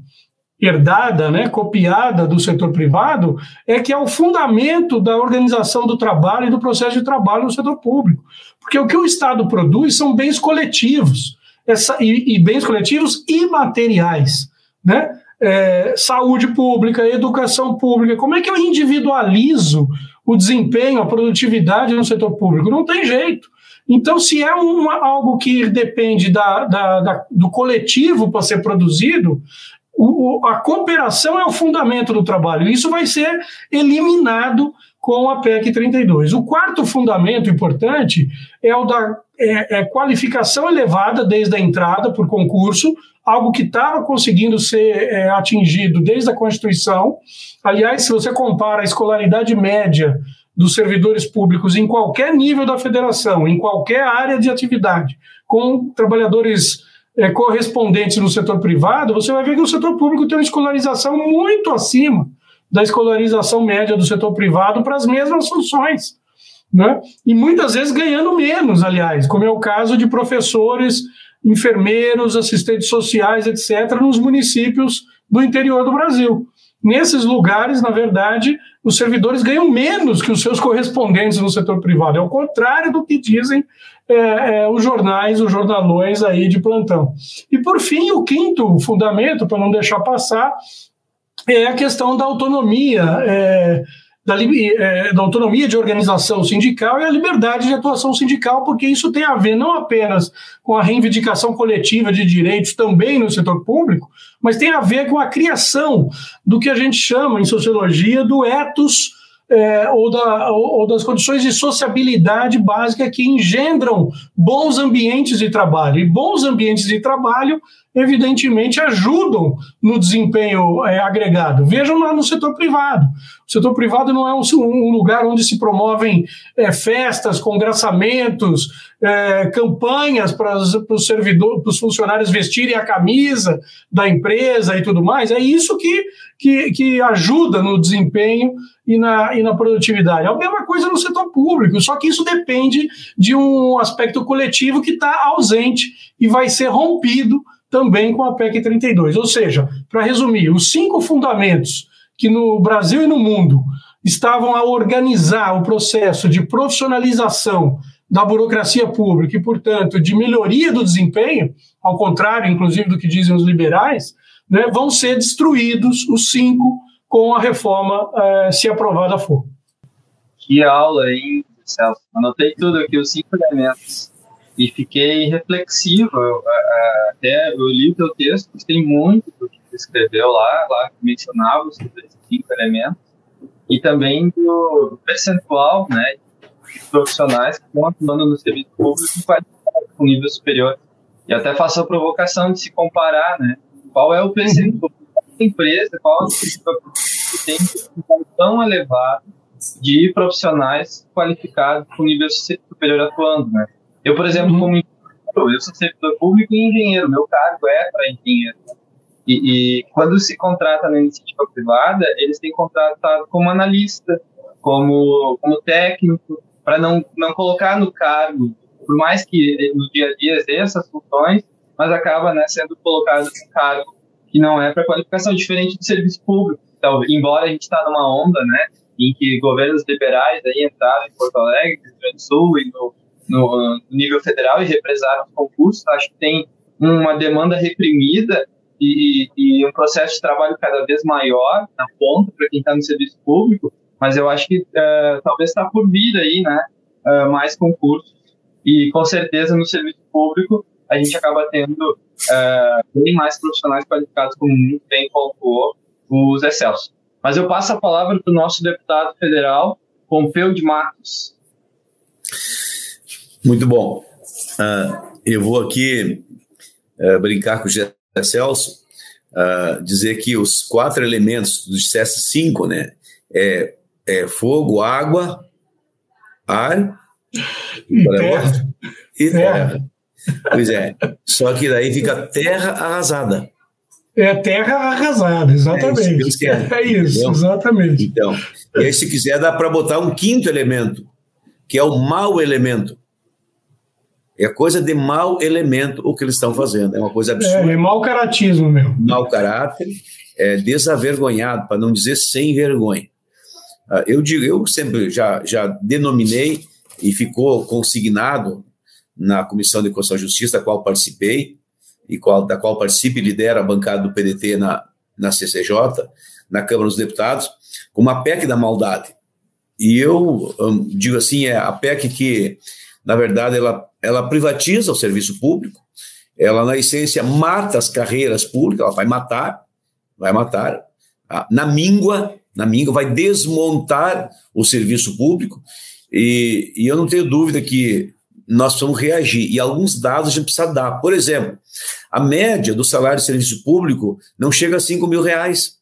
herdada, né, copiada do setor privado, é que é o fundamento da organização do trabalho e do processo de trabalho no setor público. Porque o que o Estado produz são bens coletivos, essa, e, e bens coletivos imateriais, né? É, saúde pública, educação pública. Como é que eu individualizo o desempenho, a produtividade no setor público? Não tem jeito. Então, se é algo que depende da, da, da do coletivo para ser produzido, o, a cooperação é o fundamento do trabalho. Isso vai ser eliminado com a PEC 32. O quarto fundamento importante é o da é, é qualificação elevada desde a entrada por concurso, algo que estava conseguindo ser é, atingido desde a Constituição. Aliás, se você compara a escolaridade média dos servidores públicos em qualquer nível da federação, em qualquer área de atividade, com trabalhadores é, correspondentes no setor privado, você vai ver que o setor público tem uma escolarização muito acima da escolarização média do setor privado para as mesmas funções. Né? E muitas vezes ganhando menos, aliás, como é o caso de professores, enfermeiros, assistentes sociais, etc., nos municípios do interior do Brasil. Nesses lugares, na verdade, os servidores ganham menos que os seus correspondentes no setor privado. É o contrário do que dizem é, é, os jornais, os jornalões aí de plantão. E, por fim, o quinto fundamento, para não deixar passar, é a questão da autonomia. É, da, é, da, autonomia de organização sindical e a liberdade de atuação sindical, porque isso tem a ver não apenas com a reivindicação coletiva de direitos também no setor público, mas tem a ver com a criação do que a gente chama em sociologia do ethos é, ou, da, ou, ou, das condições de sociabilidade básica que engendram bons ambientes de trabalho. E bons ambientes de trabalho evidentemente ajudam no desempenho é, agregado. Vejam lá no setor privado. O setor privado não é um, um lugar onde se promovem é, festas, congraçamentos, é, campanhas para os servidores, para os funcionários vestirem a camisa da empresa e tudo mais. É isso que, que, que ajuda no desempenho e na, e na produtividade. É a mesma coisa no setor público, só que isso depende de um aspecto coletivo que está ausente e vai ser rompido também com a PEC 32. Ou seja, para resumir, os cinco fundamentos que no Brasil e no mundo estavam a organizar o processo de profissionalização da burocracia pública e, portanto, de melhoria do desempenho, ao contrário, inclusive, do que dizem os liberais, né, vão ser destruídos os cinco com a reforma, eh, se aprovada for. Que aula, hein, Celso? Anotei tudo aqui, os cinco elementos e fiquei reflexivo. Eu, até eu li o teu texto, gostei muito do que tu escreveu lá, lá mencionava os cinco elementos, e também do percentual né, de profissionais que estão atuando no serviço público com nível superior. E até faço a provocação de se comparar, né? Qual é o percentual da empresa, qual é que tem um tão elevado de profissionais qualificados com nível superior atuando, né? Eu, por exemplo, uhum. como eu sou servidor público e engenheiro, meu cargo é para engenheiro. E, e, quando se contrata na iniciativa privada, eles têm contratado como analista, como, como técnico, para não, não colocar no cargo, por mais que no dia a dia exerça essas funções, mas acaba né, sendo colocado no cargo que não é para qualificação, diferente do serviço público. Então, embora a gente está numa onda, né, em que governos liberais aí entraram em Porto Alegre, no Rio Grande do Sul e no, no, nível federal e represaram os concursos. Acho que tem uma demanda reprimida e, e, um processo de trabalho cada vez maior na ponta para quem está no serviço público, mas eu acho que uh, talvez está por vir aí, né, uh, mais concursos e com certeza no serviço público a gente acaba tendo uh, bem mais profissionais qualificados, como muito bem pontuou os excelsos. Mas eu passo a palavra para o nosso deputado federal, Pompeu de Matos. Muito bom. Uh, eu vou aqui uh, brincar com o José Celso, uh, dizer que os quatro elementos do CS5, né, é, é fogo, água, ar e terra. E terra. Pois é. Só que daí fica terra arrasada. É terra arrasada, exatamente. É isso, é isso entendeu? exatamente. Então, e aí, se quiser, dá para botar um quinto elemento, que é o mau elemento. É coisa de mau elemento o que eles estão fazendo. É uma coisa absurda. É, é mau caratismo mesmo. Mau caráter, é desavergonhado, para não dizer sem vergonha. Ah, eu digo, eu sempre já, já denominei e ficou consignado na Comissão de Constituição e Justiça, da qual participei, e qual, da qual participe e lidera a bancada do PDT na, na CCJ, na Câmara dos Deputados, como a PEC da maldade. E eu um, digo assim, é a PEC que, na verdade, ela, ela privatiza o serviço público, ela, na essência, mata as carreiras públicas, ela vai matar, vai matar, na míngua, na míngua, vai desmontar o serviço público, e, e eu não tenho dúvida que nós precisamos reagir. E alguns dados a gente precisa dar. Por exemplo, a média do salário de serviço público não chega a 5 mil reais.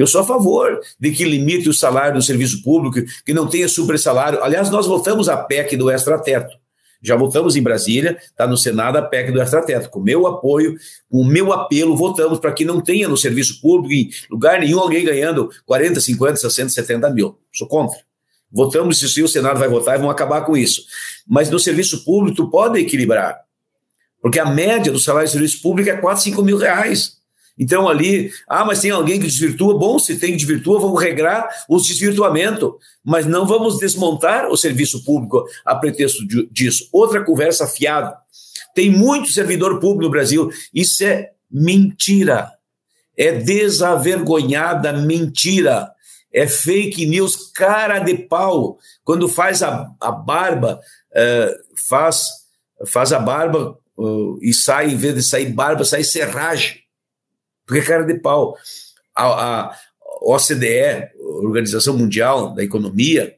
Eu sou a favor de que limite o salário do serviço público, que não tenha salário. Aliás, nós votamos a PEC do extrateto. Já votamos em Brasília, está no Senado a PEC do extrateto. Com meu apoio, com o meu apelo, votamos para que não tenha no serviço público, em lugar nenhum, alguém ganhando 40, 50, 60, 70 mil. Sou contra. Votamos se sim, o Senado vai votar e vão acabar com isso. Mas no serviço público, tu pode equilibrar. Porque a média do salário de serviço público é 4, 5 mil reais. Então ali, ah, mas tem alguém que desvirtua? Bom, se tem que desvirtua, vamos regrar os desvirtuamento, mas não vamos desmontar o serviço público a pretexto disso. Outra conversa fiada. Tem muito servidor público no Brasil. Isso é mentira. É desavergonhada mentira é fake news cara de pau. Quando faz a, a barba, uh, faz, faz a barba uh, e sai, em vez de sair barba, sai serragem. Porque é cara de pau. A, a OCDE, Organização Mundial da Economia,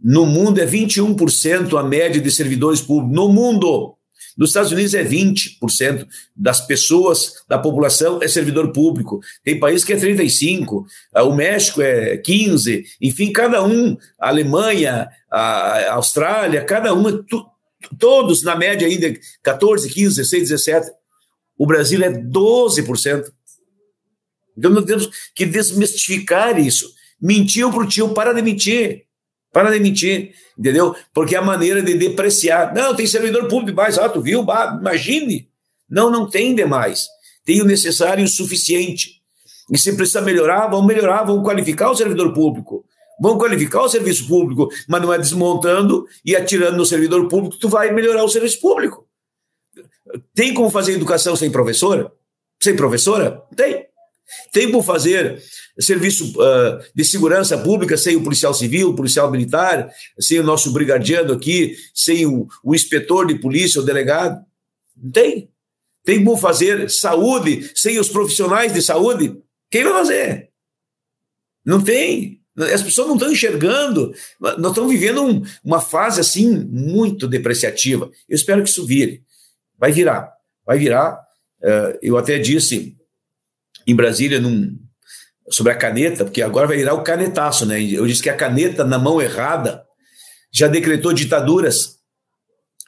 no mundo é 21% a média de servidores públicos. No mundo! Nos Estados Unidos é 20% das pessoas, da população é servidor público. Tem país que é 35%, ah, o México é 15%, enfim, cada um, a Alemanha, a Austrália, cada um, todos na média ainda 14, 15, 16, 17%. O Brasil é 12%. Então nós temos que desmistificar isso. Mentiu para o tio, para de mentir. Para de mentir, entendeu? Porque é a maneira de depreciar. Não, tem servidor público mais alto, viu? Bah, imagine. Não, não tem demais. Tem o necessário e o suficiente. E se precisa melhorar, vamos melhorar, vamos qualificar o servidor público. Vamos qualificar o serviço público, mas não é desmontando e atirando no servidor público tu vai melhorar o serviço público. Tem como fazer educação sem professora? Sem professora? Tem. Tem como fazer serviço uh, de segurança pública sem o policial civil, o policial militar, sem o nosso brigadiano aqui, sem o, o inspetor de polícia, o delegado? Não tem. Tem como fazer saúde sem os profissionais de saúde? Quem vai fazer? Não tem. As pessoas não estão enxergando. Nós estamos vivendo um, uma fase assim muito depreciativa. Eu espero que isso vire. Vai virar. Vai virar. Uh, eu até disse em Brasília, num, sobre a caneta, porque agora vai virar o canetaço, né? Eu disse que a caneta na mão errada já decretou ditaduras,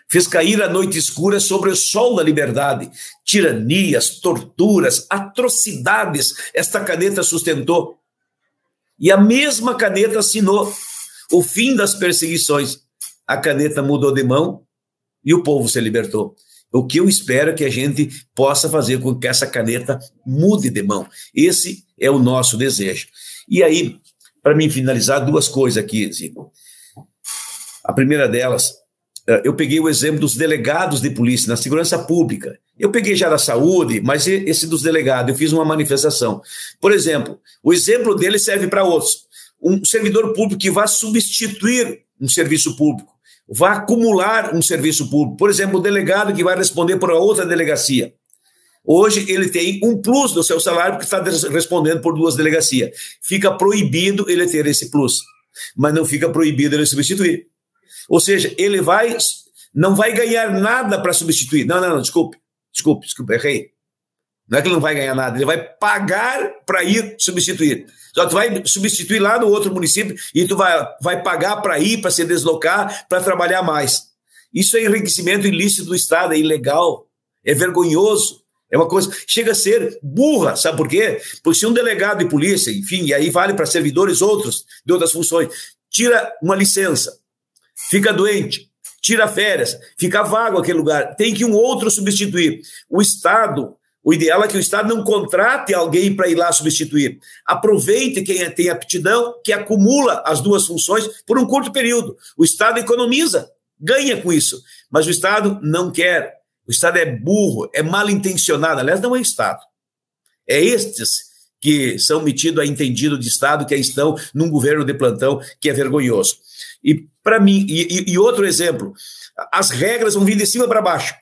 fez cair a noite escura sobre o sol da liberdade, tiranias, torturas, atrocidades, esta caneta sustentou. E a mesma caneta assinou o fim das perseguições. A caneta mudou de mão e o povo se libertou. O que eu espero é que a gente possa fazer com que essa caneta mude de mão. Esse é o nosso desejo. E aí, para mim finalizar, duas coisas aqui, Zico. A primeira delas, eh, eu peguei o exemplo dos delegados de polícia na segurança pública. Eu peguei já da saúde, mas esse dos delegados, eu fiz uma manifestação. Por exemplo, o exemplo dele serve para outros. Um servidor público que vai substituir um serviço público vai acumular um serviço público. Por exemplo, o delegado que vai responder por outra delegacia. Hoje ele tem um plus do seu salário porque está respondendo por duas delegacias. Fica proibido ele ter esse plus, mas não fica proibido ele substituir. Ou seja, ele vai não vai ganhar nada para substituir. Não, não, não, desculpe, desculpe, desculpe, errei. Não é que ele não vai ganhar nada, ele vai pagar para ir substituir. Só tu vai substituir lá no outro município e tu vai, vai pagar para ir, para se deslocar, para trabalhar mais. Isso é enriquecimento ilícito do Estado, é ilegal, é vergonhoso. É uma coisa, chega a ser burra, sabe por quê? Porque se um delegado de polícia, enfim, e aí vale para servidores outros de outras funções, tira uma licença, fica doente, tira férias, fica vago aquele lugar, tem que um outro substituir. O Estado, o ideal é que o Estado não contrate alguém para ir lá substituir. Aproveite quem tem aptidão, que acumula as duas funções por um curto período. O Estado economiza, ganha com isso, mas o Estado não quer. O Estado é burro, é mal intencionado. Aliás, não é Estado. É estes que são metidos a entendido de Estado, que estão num governo de plantão que é vergonhoso. E para mim, e, e, outro exemplo, as regras vão vir de cima para baixo.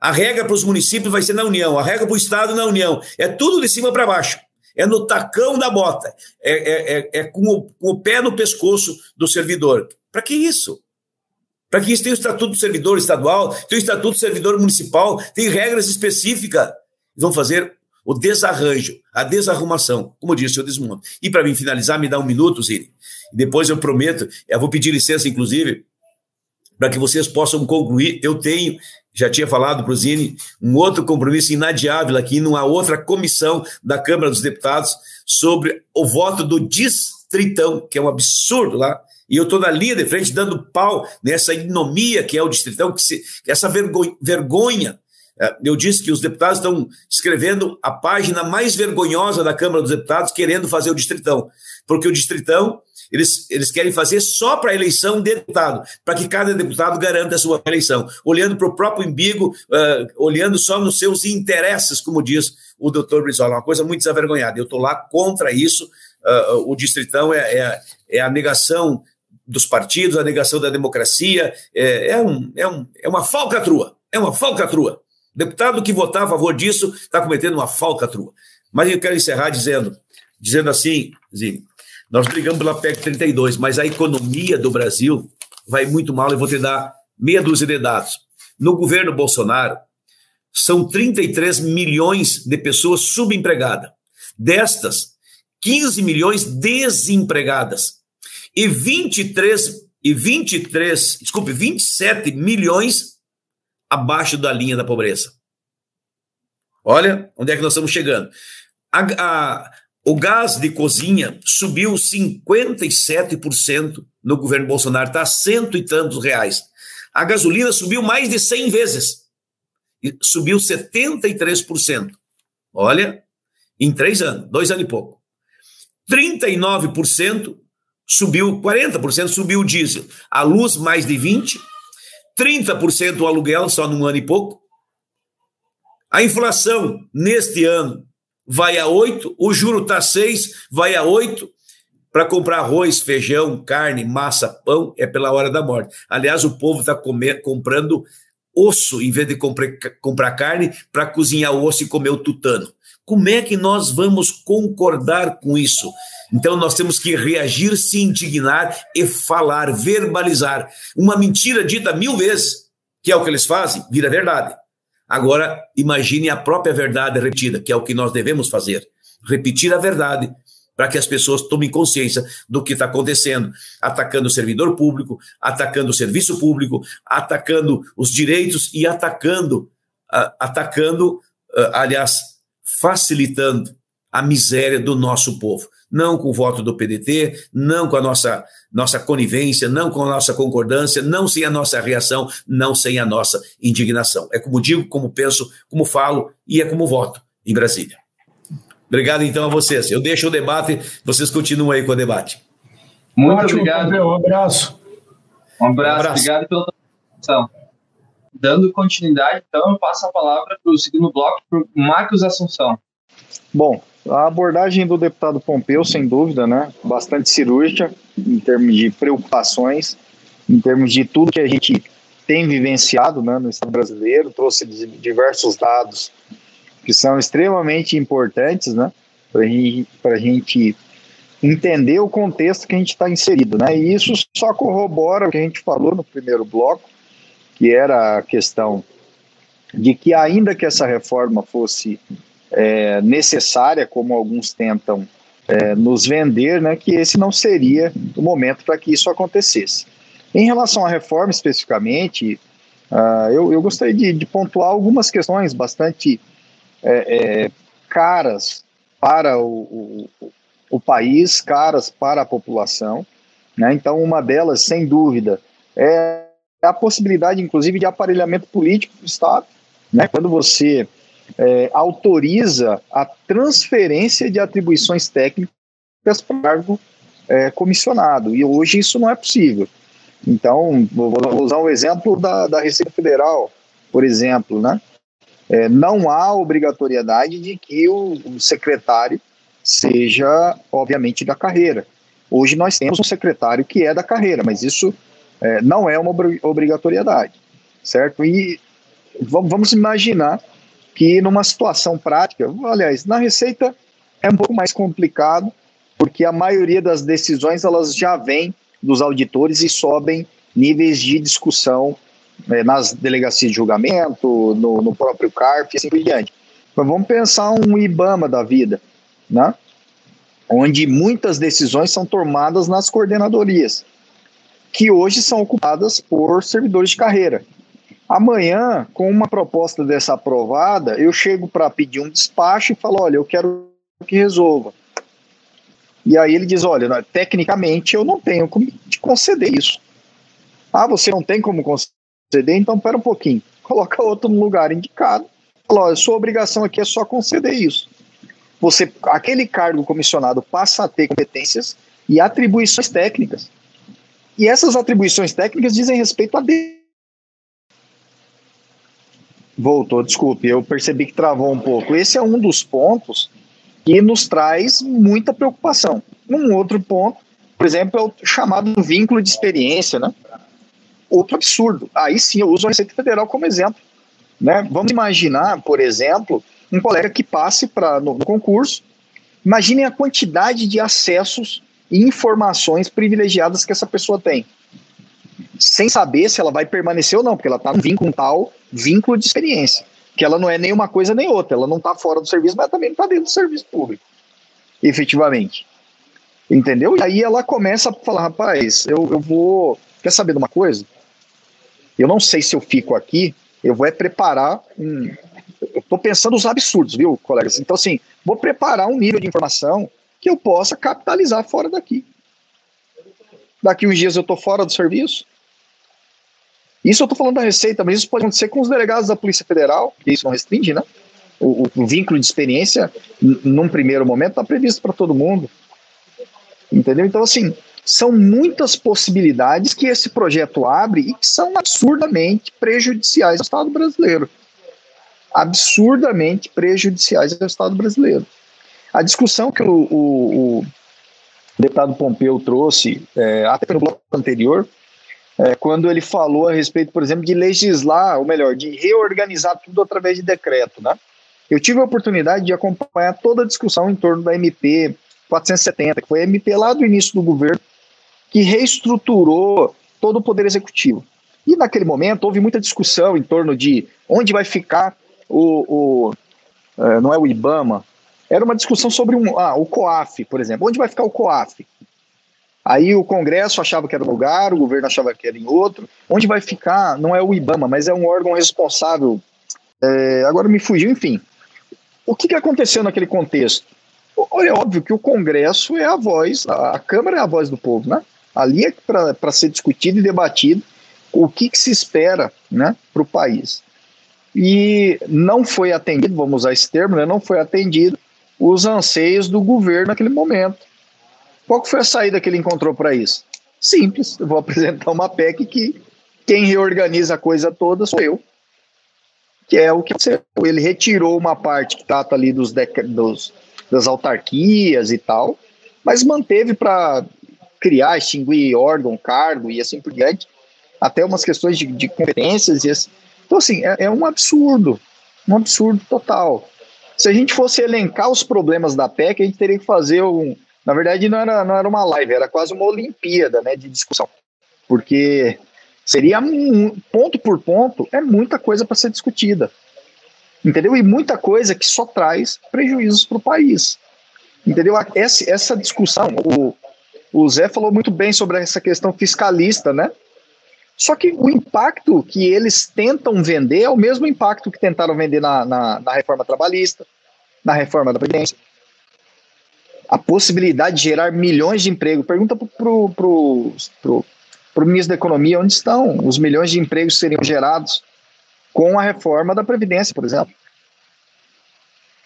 A regra para os municípios vai ser na União, a regra para o Estado na União. É tudo de cima para baixo. É no tacão da bota. É, é, é, é com, o, com o pé no pescoço do servidor. Para que isso? Para que isso tem o Estatuto do Servidor Estadual, tem o Estatuto do Servidor Municipal, tem regras específicas. Vão fazer o desarranjo, a desarrumação, como disse o Desmonte. E para mim finalizar, me dá um minuto, Zine. Depois eu prometo, eu vou pedir licença, inclusive, para que vocês possam concluir. Eu tenho, já tinha falado para o Zine, um outro compromisso inadiável aqui numa outra comissão da Câmara dos Deputados sobre o voto do distritão, que é um absurdo lá, e eu estou na linha de frente dando pau nessa ignomia que é o distritão, que se, essa vergonha. É, eu disse que os deputados estão escrevendo a página mais vergonhosa da Câmara dos Deputados querendo fazer o distritão, porque o distritão eles, eles querem fazer só para a eleição de deputado, para que cada deputado garanta a sua eleição, olhando para o próprio umbigo, uh, olhando só nos seus interesses, como diz o doutor Brizola, uma coisa muito desavergonhada. Eu estou lá contra isso. Uh, o distritão é, é, é a negação dos partidos, a negação da democracia, é, é, um, é, um, é uma falcatrua, é uma falcatrua. Deputado que votar a favor disso está cometendo uma falcatrua. Mas eu quero encerrar dizendo, dizendo assim, Zinho, nós brigamos pela PEC 32, mas a economia do Brasil vai muito mal, eu vou te dar meia dúzia de dados. No governo Bolsonaro, são 33 milhões de pessoas subempregadas. Destas, 15 milhões desempregadas e 23 e 23, desculpe, 27 milhões abaixo da linha da pobreza. Olha onde é que nós estamos chegando. A, a, o gás de cozinha subiu 57% no governo Bolsonaro, está a cento e tantos reais. A gasolina subiu mais de 100 vezes, subiu 73%. Olha, em três anos, dois anos e pouco. 39% subiu 40%, subiu o diesel. A luz, mais de 20%, 30% o aluguel, só num ano e pouco. A inflação, neste ano, vai a 8%, o juro está 6%, vai a 8%. Para comprar arroz, feijão, carne, massa, pão, é pela hora da morte. Aliás, o povo está comprando osso em vez de comprar, carne para cozinhar o osso e comer o tutano. Como é que nós vamos concordar com isso? Então nós temos que reagir, se indignar e falar, verbalizar. Uma mentira dita mil vezes, que é o que eles fazem, vira verdade. Agora, imagine a própria verdade repetida, que é o que nós devemos fazer. Repetir a verdade para que as pessoas tomem consciência do que está acontecendo, atacando o servidor público, atacando o serviço público, atacando os direitos e atacando, uh, atacando, uh, aliás, facilitando a miséria do nosso povo não com o voto do PDT, não com a nossa, nossa conivência, não com a nossa concordância, não sem a nossa reação, não sem a nossa indignação. É como digo, como penso, como falo e é como voto em Brasília. Obrigado então a vocês. Eu deixo o debate, vocês continuam aí com o debate. Muito Ótimo, obrigado. Um abraço. Um abraço, um abraço. obrigado pela atenção. Dando continuidade, então, eu passo a palavra para o segundo bloco, para o Marcos Assunção. Bom, a abordagem do deputado Pompeu, sem dúvida, né, bastante cirúrgica em termos de preocupações, em termos de tudo que a gente tem vivenciado né, no Estado brasileiro, trouxe diversos dados que são extremamente importantes né, para a gente entender o contexto que a gente está inserido. Né, e isso só corrobora o que a gente falou no primeiro bloco, que era a questão de que, ainda que essa reforma fosse é, necessária, como alguns tentam é, nos vender, né, que esse não seria o momento para que isso acontecesse. Em relação à reforma especificamente, uh, eu, eu, gostaria de, de, pontuar algumas questões bastante é, é, caras para o, o, o, país, caras para a população. Né? Então, uma delas, sem dúvida, é a possibilidade, inclusive, de aparelhamento político do Estado. Né? Quando você é, autoriza a transferência de atribuições técnicas para o cargo é, comissionado. E hoje isso não é possível. Então, vou, usar um exemplo da, da Receita Federal, por exemplo, né? É, não há obrigatoriedade de que o, o, secretário seja, obviamente, da carreira. Hoje nós temos um secretário que é da carreira, mas isso é, não é uma obrigatoriedade, certo? E vamos imaginar que numa situação prática, aliás, na Receita é um pouco mais complicado, porque a maioria das decisões elas já vêm dos auditores e sobem níveis de discussão é, nas delegacias de julgamento, no, no próprio CARF e assim por diante. Mas vamos pensar um IBAMA da vida, né? onde muitas decisões são tomadas nas coordenadorias, que hoje são ocupadas por servidores de carreira. Amanhã, com uma proposta dessa aprovada, eu chego para pedir um despacho e falo: olha, eu quero que resolva. E aí ele diz: olha, tecnicamente eu não tenho como te conceder isso. Ah, você não tem como conceder? Então, pera um pouquinho. Coloca outro no lugar indicado. Fala: olha, sua obrigação aqui é só conceder isso. Você, aquele cargo comissionado passa a ter competências e atribuições técnicas. E essas atribuições técnicas dizem respeito a Deus Voltou, desculpe, eu percebi que travou um pouco. Esse é um dos pontos que nos traz muita preocupação. Um outro ponto, por exemplo, é o chamado vínculo de experiência, né? Outro absurdo. Aí sim eu uso a Receita Federal como exemplo. Né? Vamos imaginar, por exemplo, um colega que passe para no, no concurso. Imaginem a quantidade de acessos e informações privilegiadas que essa pessoa tem sem saber se ela vai permanecer ou não, porque ela está num vínculo tal, vínculo de experiência, que ela não é nem uma coisa nem outra, ela não está fora do serviço, mas também não está dentro do serviço público, efetivamente. Entendeu? E aí ela começa a falar, rapaz, eu, eu vou. Quer saber de uma coisa? Eu não sei se eu fico aqui, eu vou é preparar um. Eu estou pensando os absurdos, viu, colegas? Então, assim, vou preparar um nível de informação que eu possa capitalizar fora daqui. Daqui uns dias eu estou fora do serviço, isso eu estou falando da Receita, mas isso pode acontecer com os delegados da Polícia Federal, que isso não restringe, né? O, o vínculo de experiência, num primeiro momento, está previsto para todo mundo. Entendeu? Então, assim, são muitas possibilidades que esse projeto abre e que são absurdamente prejudiciais ao Estado brasileiro. Absurdamente prejudiciais ao Estado brasileiro. A discussão que o, o, o deputado Pompeu trouxe, é, até no bloco anterior, é, quando ele falou a respeito, por exemplo, de legislar, ou melhor, de reorganizar tudo através de decreto, né? Eu tive a oportunidade de acompanhar toda a discussão em torno da MP 470, que foi a MP lá do início do governo, que reestruturou todo o poder executivo. E naquele momento houve muita discussão em torno de onde vai ficar o, o é, não é o IBAMA, era uma discussão sobre um, ah, o COAF, por exemplo. Onde vai ficar o COAF? Aí o Congresso achava que era um lugar, o governo achava que era em outro. Onde vai ficar não é o IBAMA, mas é um órgão responsável. É, agora me fugiu, enfim. O que, que aconteceu naquele contexto? É óbvio que o Congresso é a voz, a Câmara é a voz do povo, né? Ali é para ser discutido e debatido o que, que se espera né, para o país. E não foi atendido, vamos usar esse termo, né, não foi atendido os anseios do governo naquele momento. Qual foi a saída que ele encontrou para isso? Simples, eu vou <laughs> apresentar uma PEC que quem reorganiza a coisa toda sou eu. Que é o que ele retirou uma parte que trata ali dos, dos das autarquias e tal, mas manteve para criar, extinguir órgão, cargo e assim por diante, até umas questões de, de competências e assim. Então, assim, é, é um absurdo, um absurdo total. Se a gente fosse elencar os problemas da PEC, a gente teria que fazer um, na verdade, não era, não era uma live, era quase uma Olimpíada né, de discussão. Porque Seria ponto por ponto, é muita coisa para ser discutida. Entendeu? E muita coisa que só traz prejuízos para o país. Entendeu? Essa, essa discussão, o, o Zé falou muito bem sobre essa questão fiscalista, né? Só que o impacto que eles tentam vender é o mesmo impacto que tentaram vender na, na, na reforma trabalhista, na reforma da Previdência. A possibilidade de gerar milhões de empregos. Pergunta para o pro, pro, pro ministro da Economia onde estão os milhões de empregos que seriam gerados com a reforma da Previdência, por exemplo.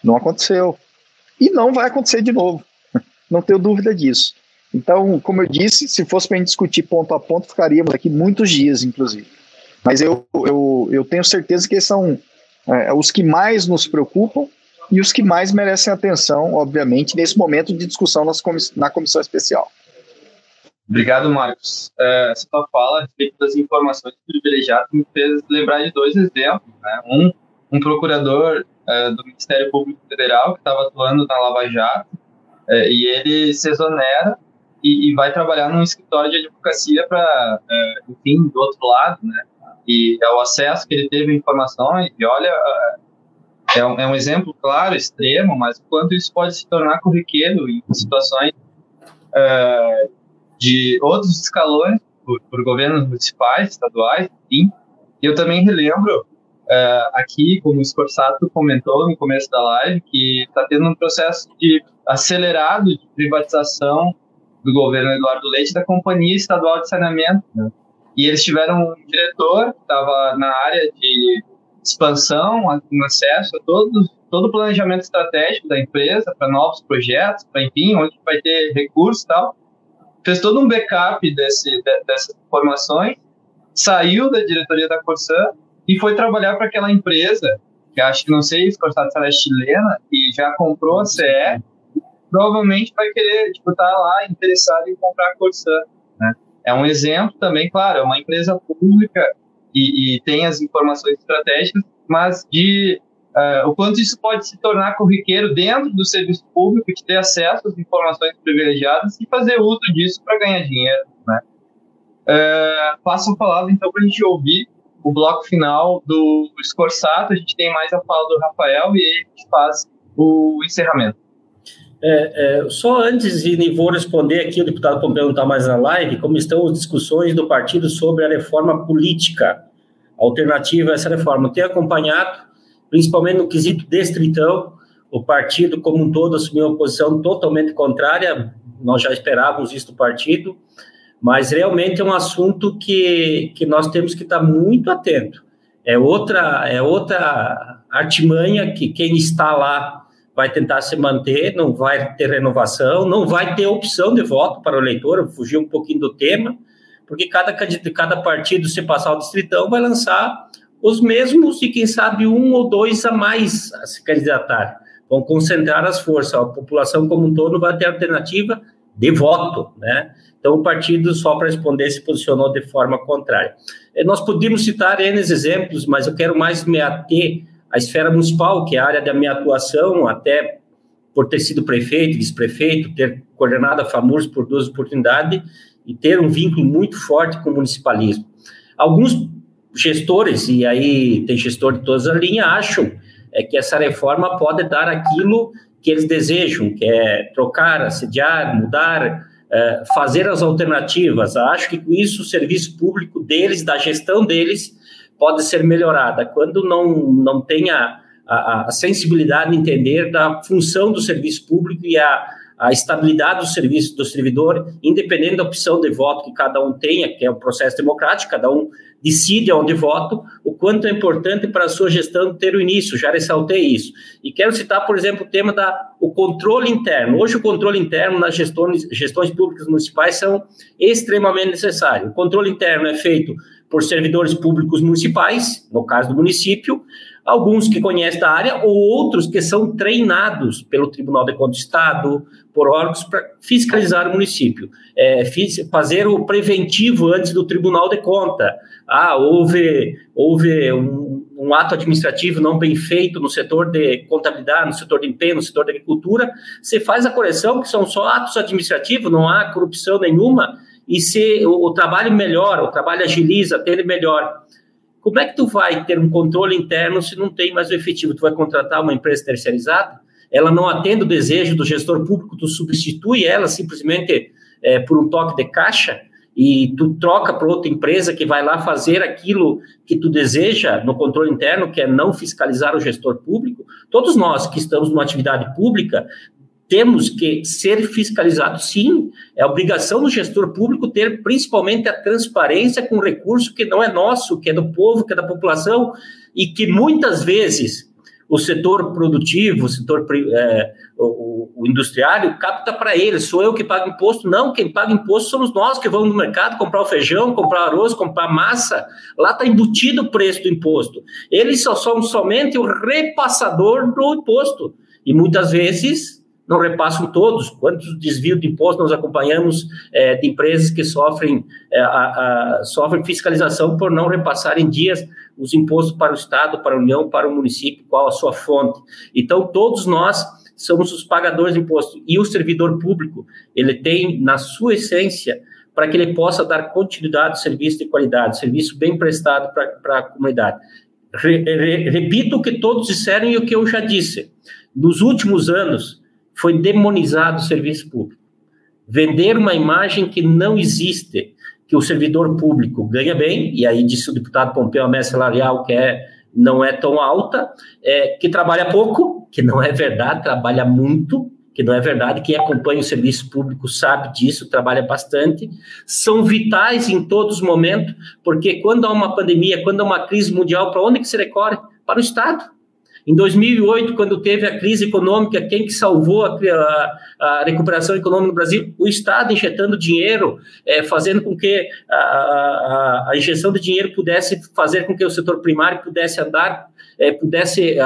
Não aconteceu. E não vai acontecer de novo. <laughs> Não tenho dúvida disso. Então, como eu disse, se fosse para a gente discutir ponto a ponto, ficaríamos aqui muitos dias, inclusive. Mas eu, eu, eu tenho certeza que são é, os que mais nos preocupam e os que mais merecem atenção, obviamente, nesse momento de discussão nas comiss na comissão especial. Obrigado, Marcos. É, essa tua fala a respeito das informações privilegiadas me fez lembrar de dois exemplos. Né? Um, um procurador é, do Ministério Público Federal que estava atuando na Lava Jato é, e ele se exonera e, e vai trabalhar num escritório de advocacia para, enfim, do outro lado, né? E é o acesso que ele teve a informações, e olha, é, um, é um exemplo claro, extremo, mas quanto isso pode se tornar corriqueiro em situações é, de outros escalões, por, por, governos municipais, estaduais, enfim. E eu também relembro é, aqui, como o Scorsato comentou no começo da live, que está tendo um processo de acelerado de privatização do governo Eduardo Leite da Companhia Estadual de Saneamento. Né? E eles tiveram um diretor que estava na área de expansão, com acesso a todo, todo o planejamento estratégico da empresa para novos projetos, para, enfim, onde vai ter recursos e tal. Fez todo um backup desse, de, dessas informações, saiu da diretoria da Corsan e foi trabalhar para aquela empresa, que acho que não sei se Corsat é chilena, e já comprou a CE provavelmente vai querer, tipo, estar tá lá interessado em comprar a Corsan, né? É um exemplo também, claro, é uma empresa pública e, e tem as informações estratégicas, mas de uh, o quanto isso pode se tornar corriqueiro dentro do serviço público, de ter acesso às informações privilegiadas e fazer uso disso para ganhar dinheiro, né? Uh, passo a palavra, então, para a gente ouvir o bloco final do Escorsato, a gente tem mais a fala do Rafael e aí a gente faz o encerramento. É, é, só antes de vou responder aqui, o deputado Pompeu não está mais na live, como estão as discussões do partido sobre a reforma política alternativa a essa reforma. Tenho acompanhado, principalmente no quesito destritão, o partido como um todo assumiu uma posição totalmente contrária, nós já esperávamos isso do partido, mas realmente é um assunto que, que nós temos que estar muito atento. É outra, é outra artimanha que quem está lá vai tentar se manter, não vai ter renovação, não vai ter opção de voto para o eleitor, fugir um pouquinho do tema, porque cada, cada partido, se passar o distritão, vai lançar os mesmos e, quem sabe, um ou dois a mais a se candidatar. Vão concentrar as forças, a população como um todo vai ter alternativa de voto, né? Então, o partido, só para responder, se posicionou de forma contrária. Eh, nós podíamos citar N exemplos, mas eu quero mais me ater a esfera municipal, que é a área da minha atuação, até por ter sido prefeito, vice-prefeito, ter coordenado a FAMURS por duas oportunidades e ter um vínculo muito forte com o municipalismo. Alguns gestores, e aí tem gestor de todas as linhas, acham é, que essa reforma pode dar aquilo que eles desejam, que é trocar, assediar, mudar, é, fazer as alternativas. Acho que com isso o serviço público deles, da gestão deles, pode ser melhorada quando não, não tem a, a, a sensibilidade de entender da função do serviço público e a, a estabilidade do serviço do servidor, independente da opção de voto que cada um tenha, que é um processo democrático, cada um decide onde voto, o quanto é importante para a sua gestão ter o início, já ressaltei isso. E quero citar, por exemplo, o tema da o controle interno. Hoje o controle interno nas gestões, gestões públicas municipais são extremamente necessário. O controle interno é feito por servidores públicos municipais, no caso do município, alguns que conhecem da área ou outros que são treinados pelo Tribunal de Contas do Estado, por órgãos para fiscalizar o município, é, fazer o preventivo antes do Tribunal de Conta. Ah, houve, houve um, um, ato administrativo não bem feito no setor de contabilidade, no setor de empenho, no setor de agricultura, você faz a correção, que são só atos administrativos, não há corrupção nenhuma, e se o, o trabalho melhora, o trabalho agiliza, atende melhor. Como é que tu vai ter um controle interno se não tem mais o efetivo? Tu vai contratar uma empresa terceirizada? Ela não atende o desejo do gestor público, tu substitui ela simplesmente é, por um toque de caixa? e tu troca para outra empresa que vai lá fazer aquilo que tu deseja no controle interno, que é não fiscalizar o gestor público, todos nós que estamos numa atividade pública temos que ser fiscalizados, sim. É obrigação do gestor público ter principalmente a transparência com recurso que não é nosso, que é do povo, que é da população, e que muitas vezes o setor produtivo, o setor é, o, o, industriário capta para ele, sou eu que pago imposto. Não, quem paga imposto somos nós que vamos no mercado comprar o feijão, comprar arroz, comprar massa. Lá está embutido o preço do imposto. Eles só são somente o repassador do imposto. E muitas vezes não repassam todos. Quantos desvios de imposto nós acompanhamos é, de empresas que sofrem, é, a, a, sofrem fiscalização por não repassarem dias os impostos para o Estado, para a União, para o município, qual a sua fonte. Então, todos nós somos os pagadores de imposto. E o servidor público, ele tem, na sua essência, para que ele possa dar continuidade ao serviço de qualidade, serviço bem prestado para a comunidade. Re, re, repito o que todos disseram e o que eu já disse. Nos últimos anos, foi demonizado o serviço público. Vender uma imagem que não existe, que o servidor público ganha bem, e aí disse o deputado Pompeu, a média salarial que é, não é tão alta, é, que trabalha pouco, que não é verdade, trabalha muito, que não é verdade, quem acompanha o serviço público sabe disso, trabalha bastante, são vitais em todos os momentos, porque quando há uma pandemia, quando há uma crise mundial, para onde que se recorre? Para o Estado. Em 2008, quando teve a crise econômica, quem que salvou a, a, a recuperação econômica no Brasil? O Estado injetando dinheiro, é, fazendo com que a, a, injeção de dinheiro pudesse fazer com que o setor primário pudesse andar, é, pudesse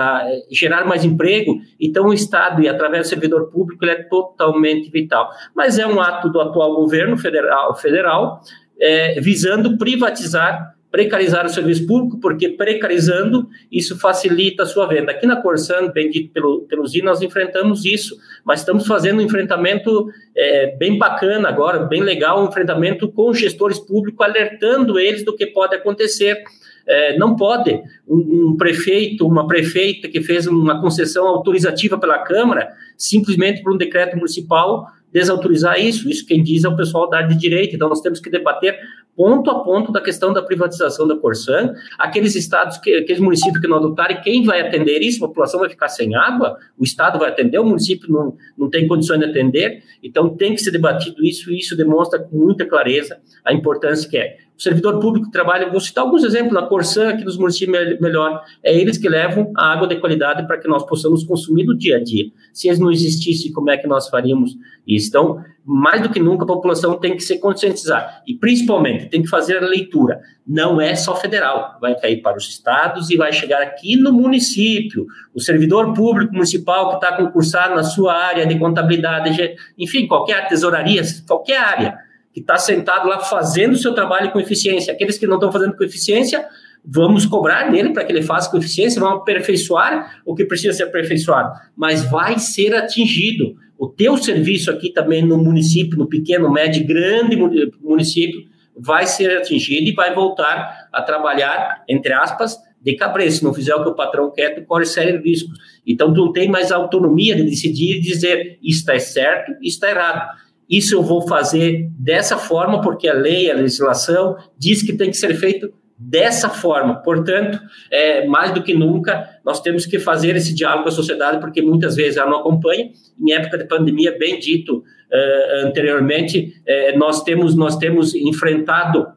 gerar mais emprego. Então, o Estado, e através do servidor público, ele é totalmente vital. Mas é um ato do atual governo federal, federal é, visando privatizar precarizar o serviço público, porque precarizando, isso facilita a sua venda. Aqui na Corsan, bem dito pelo, pelo Zi, nós enfrentamos isso, mas estamos fazendo um enfrentamento é, bem bacana agora, bem legal, um enfrentamento com gestores públicos, alertando eles do que pode acontecer. É, não pode um, um, prefeito, uma prefeita que fez uma concessão autorizativa pela Câmara, simplesmente por um decreto municipal, desautorizar isso. Isso quem diz é o pessoal da área de direito. Então, nós temos que debater ponto a ponto da questão da privatização da Corsan, aqueles estados, que, aqueles municípios que não adotarem, quem vai atender isso? A população vai ficar sem água? O estado vai atender? O município não, não tem condições de atender? Então tem que ser debatido isso e isso demonstra com muita clareza a importância que é. O servidor público trabalha, vou citar alguns exemplos, na Corsan, aqui nos municípios melhor, é eles que levam a água de qualidade para que nós possamos consumir no dia a dia. Se eles não existissem, como é que nós faríamos isso? Então, mais do que nunca, a população tem que se conscientizar. E, principalmente, tem que fazer a leitura. Não é só federal, vai cair para os estados e vai chegar aqui no município. O servidor público municipal que está concursado na sua área de contabilidade, enfim, qualquer tesouraria, qualquer área, que está sentado lá fazendo o seu trabalho com eficiência. Aqueles que não estão fazendo com eficiência, vamos cobrar dele para que ele faça com eficiência, vamos aperfeiçoar o que precisa ser aperfeiçoado, mas vai ser atingido o teu serviço aqui também no município, no pequeno, médio, grande município, vai ser atingido e vai voltar a trabalhar, entre aspas, de cabreiro. Se não fizer o que o patrão quer, tu corre sérios riscos. Então, tu não tem mais autonomia de decidir e dizer isso está certo, isso está errado. Isso eu vou fazer dessa forma, porque a lei, a legislação diz que tem que ser feito dessa forma. Portanto, é, mais do que nunca, nós temos que fazer esse diálogo com a sociedade, porque muitas vezes ela não acompanha. Em época de pandemia, bem dito uh, anteriormente, uh, nós, temos, nós temos enfrentado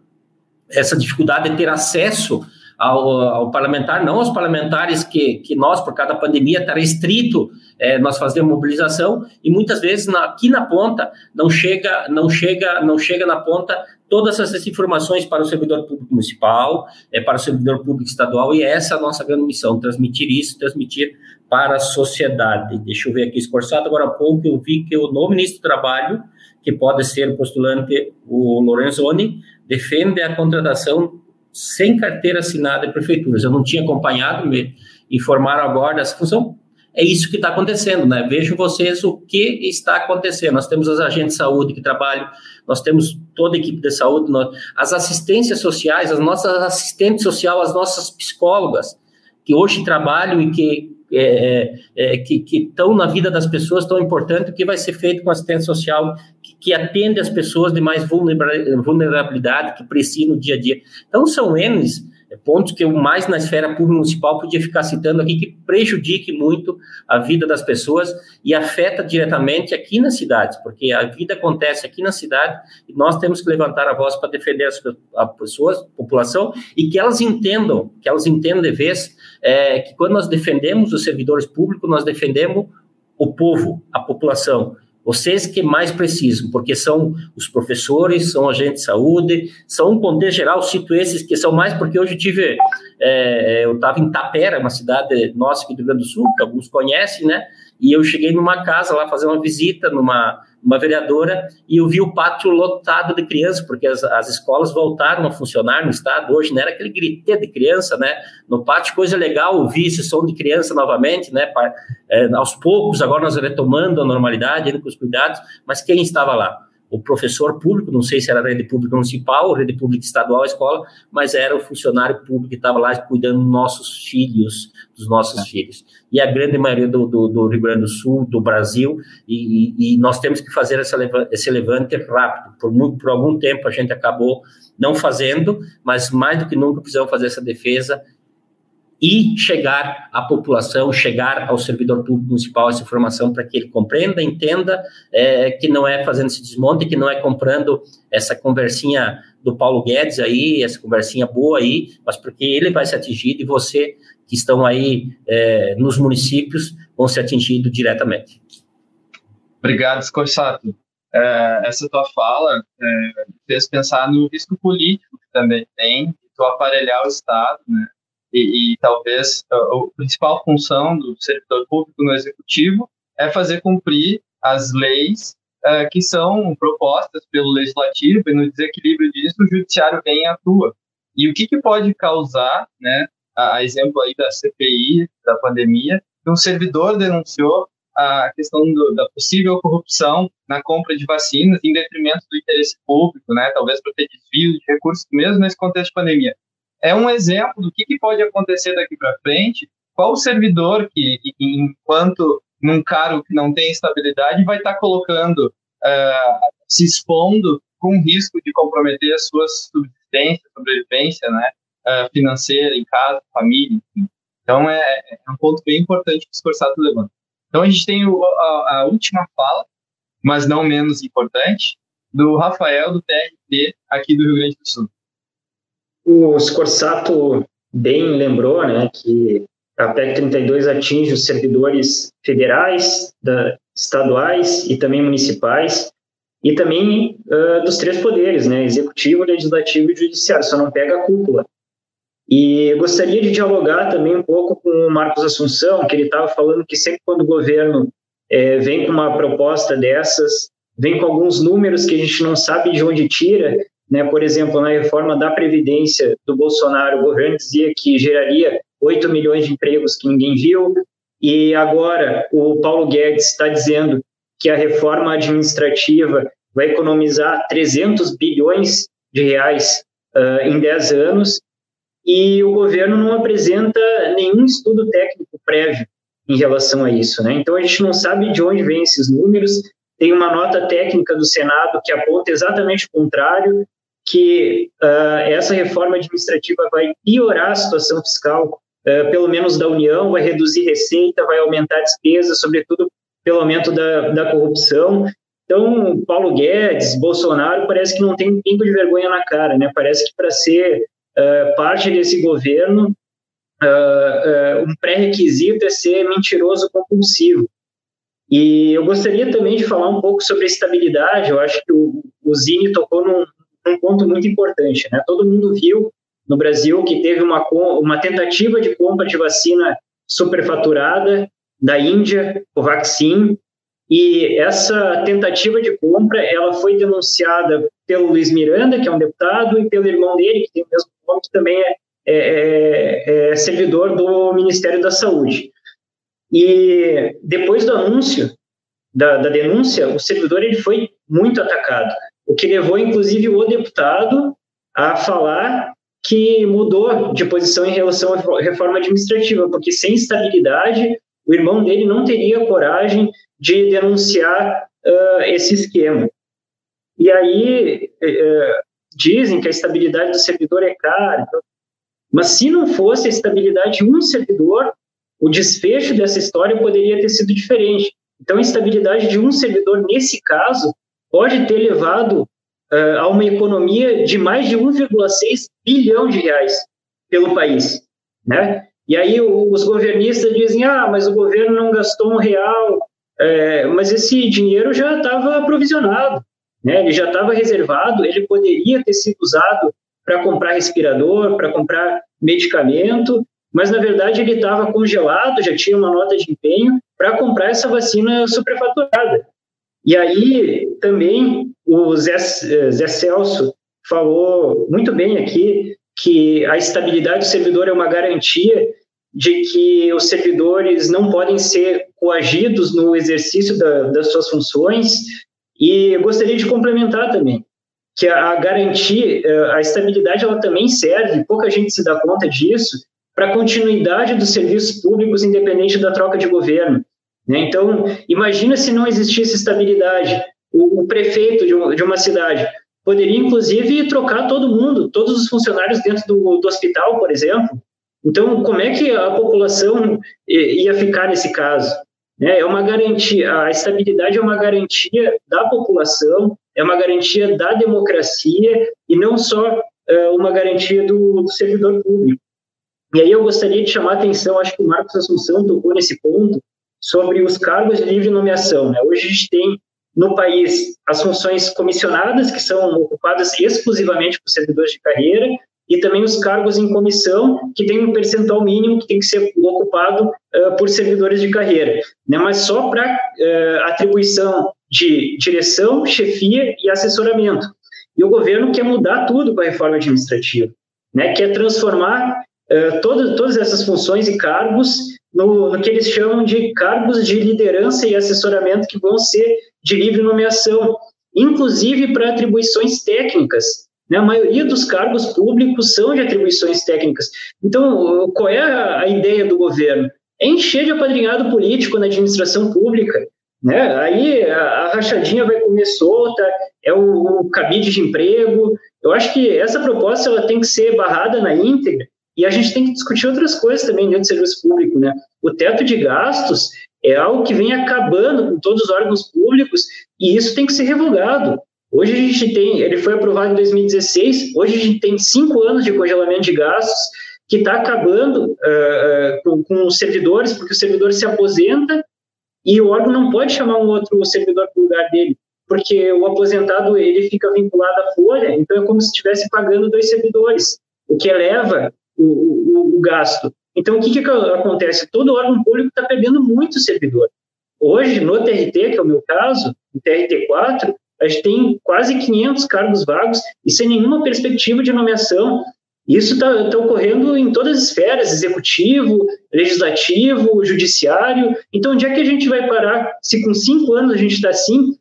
essa dificuldade de ter acesso ao, ao, parlamentar, não aos parlamentares que, que nós, por cada pandemia, está restrito, é, nós fazemos mobilização e muitas vezes na, aqui na ponta não chega, não chega, não chega na ponta todas essas informações para o servidor público municipal, é, para o servidor público estadual, e essa é a nossa grande missão, transmitir isso, transmitir para a sociedade. Deixa eu ver aqui, escorçado, agora há pouco eu vi que o novo ministro do Trabalho, que pode ser postulante, o Lorenzoni, defende a contratação sem carteira assinada de prefeituras. Eu não tinha acompanhado, me informaram agora dessa função. é isso que está acontecendo, né? Vejam vocês o que está acontecendo. Nós temos as agentes de saúde que trabalham, nós temos toda a equipe de saúde, nós, as assistências sociais, as nossas assistentes sociais, as nossas psicólogas, que hoje trabalham e que é, é, é que estão na vida das pessoas tão importante, o que vai ser feito com assistência social que, que atende as pessoas de mais vulnerabilidade, que precisam no dia a dia. Então, são é pontos que eu mais na esfera pública municipal podia ficar citando aqui que prejudique muito a vida das pessoas e afeta diretamente aqui nas cidades, porque a vida acontece aqui na cidade e nós temos que levantar a voz para defender as, pessoas, a população e que elas entendam, que elas entendam de vez é, que quando nós defendemos os servidores públicos, nós defendemos o povo, a população, vocês que mais precisam, porque são os professores, são agentes de saúde, são um contexto geral, cito esses que são mais, porque hoje eu tive, é, eu estava em Tapera, uma cidade nossa aqui do Rio Grande do Sul, que alguns conhecem, né? E eu cheguei numa casa lá fazer uma visita, numa uma vereadora, e eu vi o pátio lotado de crianças, porque as, as escolas voltaram a funcionar no estado hoje, não era aquele grité de criança, né? No pátio, coisa legal ouvir esse som de criança novamente, né? É, aos poucos, agora nós retomando a normalidade, indo com os cuidados, mas quem estava lá? O professor público, não sei se era rede pública municipal, rede pública estadual, a escola, mas era o funcionário público que estava lá cuidando dos nossos filhos, dos nossos é. filhos. E a grande maioria do, do, do, Rio Grande do Sul, do Brasil, e, e, e nós temos que fazer essa, esse levante rápido. Por, muito, por algum tempo a gente acabou não fazendo, mas mais do que nunca precisamos fazer essa defesa e chegar à população, chegar ao servidor público municipal essa informação para que ele compreenda, entenda é, que não é fazendo esse desmonte, que não é comprando essa conversinha do Paulo Guedes aí, essa conversinha boa aí, mas porque ele vai ser atingido e você que estão aí é, nos municípios vão ser atingidos diretamente. Obrigado, Scorsato. É, essa tua fala é, fez pensar no risco político que também tem, tu aparelhar o Estado, né? E, e talvez a, a, principal função do servidor público no executivo é fazer cumprir as leis uh, que são propostas pelo legislativo e no desequilíbrio disso o judiciário vem e atua. E o que, que pode causar, né, a, a, exemplo aí da CPI, da pandemia, que um servidor denunciou a questão do, da possível corrupção na compra de vacinas em detrimento do interesse público, né, talvez para ter desvio de recursos mesmo nesse contexto de pandemia é um exemplo do que, que pode acontecer daqui para frente. Qual servidor que, que, enquanto num cargo que não tem estabilidade, vai estar tá colocando, uh, se expondo com risco de comprometer a sua subsistência, sobrevivência, né, uh, financeira, em casa, família, enfim. Então, é, é, um ponto bem importante que o Escorçado levanta. Então, a gente tem o, a, a, última fala, mas não menos importante, do Rafael, do TRT, aqui do Rio Grande do Sul. O Scorsato bem lembrou né, que a PEC 32 atinge os servidores federais, da, estaduais e também municipais, e também uh, dos três poderes, né, executivo, legislativo e judiciário, só não pega a cúpula. E gostaria de dialogar também um pouco com o Marcos Assunção, que ele estava falando que sempre quando o governo é, vem com uma proposta dessas, vem com alguns números que a gente não sabe de onde tira, né? Por exemplo, na reforma da Previdência do Bolsonaro, o governo dizia que geraria 8 milhões de empregos que ninguém viu, e agora o Paulo Guedes está dizendo que a reforma administrativa vai economizar 300 bilhões de reais uh, em 10 anos, e o governo não apresenta nenhum estudo técnico prévio em relação a isso. Né? Então, a gente não sabe de onde vêm esses números. Tem uma nota técnica do Senado que aponta exatamente o contrário, que uh, essa reforma administrativa vai piorar a situação fiscal, uh, pelo menos da União, vai reduzir receita, vai aumentar despesa, sobretudo pelo aumento da, da corrupção. Então, Paulo Guedes, Bolsonaro, parece que não tem um pingo de vergonha na cara, né? Parece que para ser uh, parte desse governo, um pré-requisito é ser mentiroso compulsivo. E eu gostaria também de falar um pouco sobre a estabilidade. Eu acho que o, o Zini tocou num, um ponto muito importante. Né? Todo mundo viu no Brasil que teve uma, uma tentativa de compra de vacina superfaturada da Índia, o Vaccine, e essa tentativa de compra ela foi denunciada pelo Luiz Miranda, que é um deputado, e pelo irmão dele, que tem o mesmo nome, que também é, é, é, é servidor do Ministério da Saúde. E depois do anúncio da, da denúncia, o servidor ele foi muito atacado, o que levou inclusive o deputado a falar que mudou de posição em relação à reforma administrativa, porque sem estabilidade o irmão dele não teria coragem de denunciar uh, esse esquema. E aí uh, dizem que a estabilidade do servidor é cara, então, mas se não fosse a estabilidade de um servidor, o desfecho dessa história poderia ter sido diferente. Então, a estabilidade de um servidor, nesse caso, pode ter levado uh, a uma economia de mais de 1,6 bilhão de reais pelo país, né? E aí os governistas dizem, ah, mas o governo não gastou um real, é, mas esse dinheiro já estava aprovisionado, né? Ele já estava reservado, ele poderia ter sido usado para comprar respirador, para comprar medicamento, mas na verdade ele estava congelado, já tinha uma nota de empenho para comprar essa vacina superfaturada. E aí também o Zé, Zé Celso falou muito bem aqui que a estabilidade do servidor é uma garantia de que os servidores não podem ser coagidos no exercício da, das suas funções. E gostaria de complementar também que a, garantia, eh, a estabilidade, ela também serve, pouca gente se dá conta disso, para a continuidade dos serviços públicos independente da troca de governo. Né? Então, imagina se não existisse estabilidade. O, o prefeito de uma, de uma, cidade poderia, inclusive, trocar todo mundo, todos os funcionários dentro do, do hospital, por exemplo. Então, como é que a população ia ficar nesse caso? Né? É uma garantia, a estabilidade é uma garantia da população, é uma garantia da democracia e não só é, uma garantia do, do servidor público. E aí eu gostaria de chamar a atenção, acho que o Marcos Assunção tocou nesse ponto, sobre os cargos de livre nomeação. Né? Hoje a gente tem no país as funções comissionadas, que são ocupadas exclusivamente por servidores de carreira, e também os cargos em comissão, que tem um percentual mínimo que tem que ser ocupado uh, por servidores de carreira, né? mas só para uh, atribuição de direção, chefia e assessoramento. E o governo quer mudar tudo com a reforma administrativa, né? quer transformar uh, todo, todas essas funções e cargos no, no que eles chamam de cargos de liderança e assessoramento que vão ser de livre nomeação, inclusive para atribuições técnicas. Né? A maioria dos cargos públicos são de atribuições técnicas. Então, qual é a, ideia do governo? É encher de apadrinhado político na administração pública. Né? Aí a, a rachadinha vai comer solta, é o, o cabide de emprego. Eu acho que essa proposta ela tem que ser barrada na íntegra e a gente tem que discutir outras coisas também dentro do serviço público, né? O teto de gastos é algo que vem acabando com todos os órgãos públicos e isso tem que ser revogado. Hoje a gente tem, ele foi aprovado em 2016, hoje a gente tem cinco anos de congelamento de gastos que está acabando uh, com, com, os servidores, porque o servidor se aposenta e o órgão não pode chamar um outro servidor para o lugar dele, porque o aposentado ele fica vinculado à folha, então é como se estivesse pagando dois servidores, o que eleva o, o, o gasto. Então, o que, que acontece? Todo órgão público está perdendo muito servidor. Hoje, no TRT, que é o meu caso, no TRT4, a gente tem quase 500 cargos vagos e sem nenhuma perspectiva de nomeação. Isso está tá ocorrendo em todas as esferas, executivo, legislativo, judiciário. Então, onde é que a gente vai parar? Se com cinco anos a gente está assim,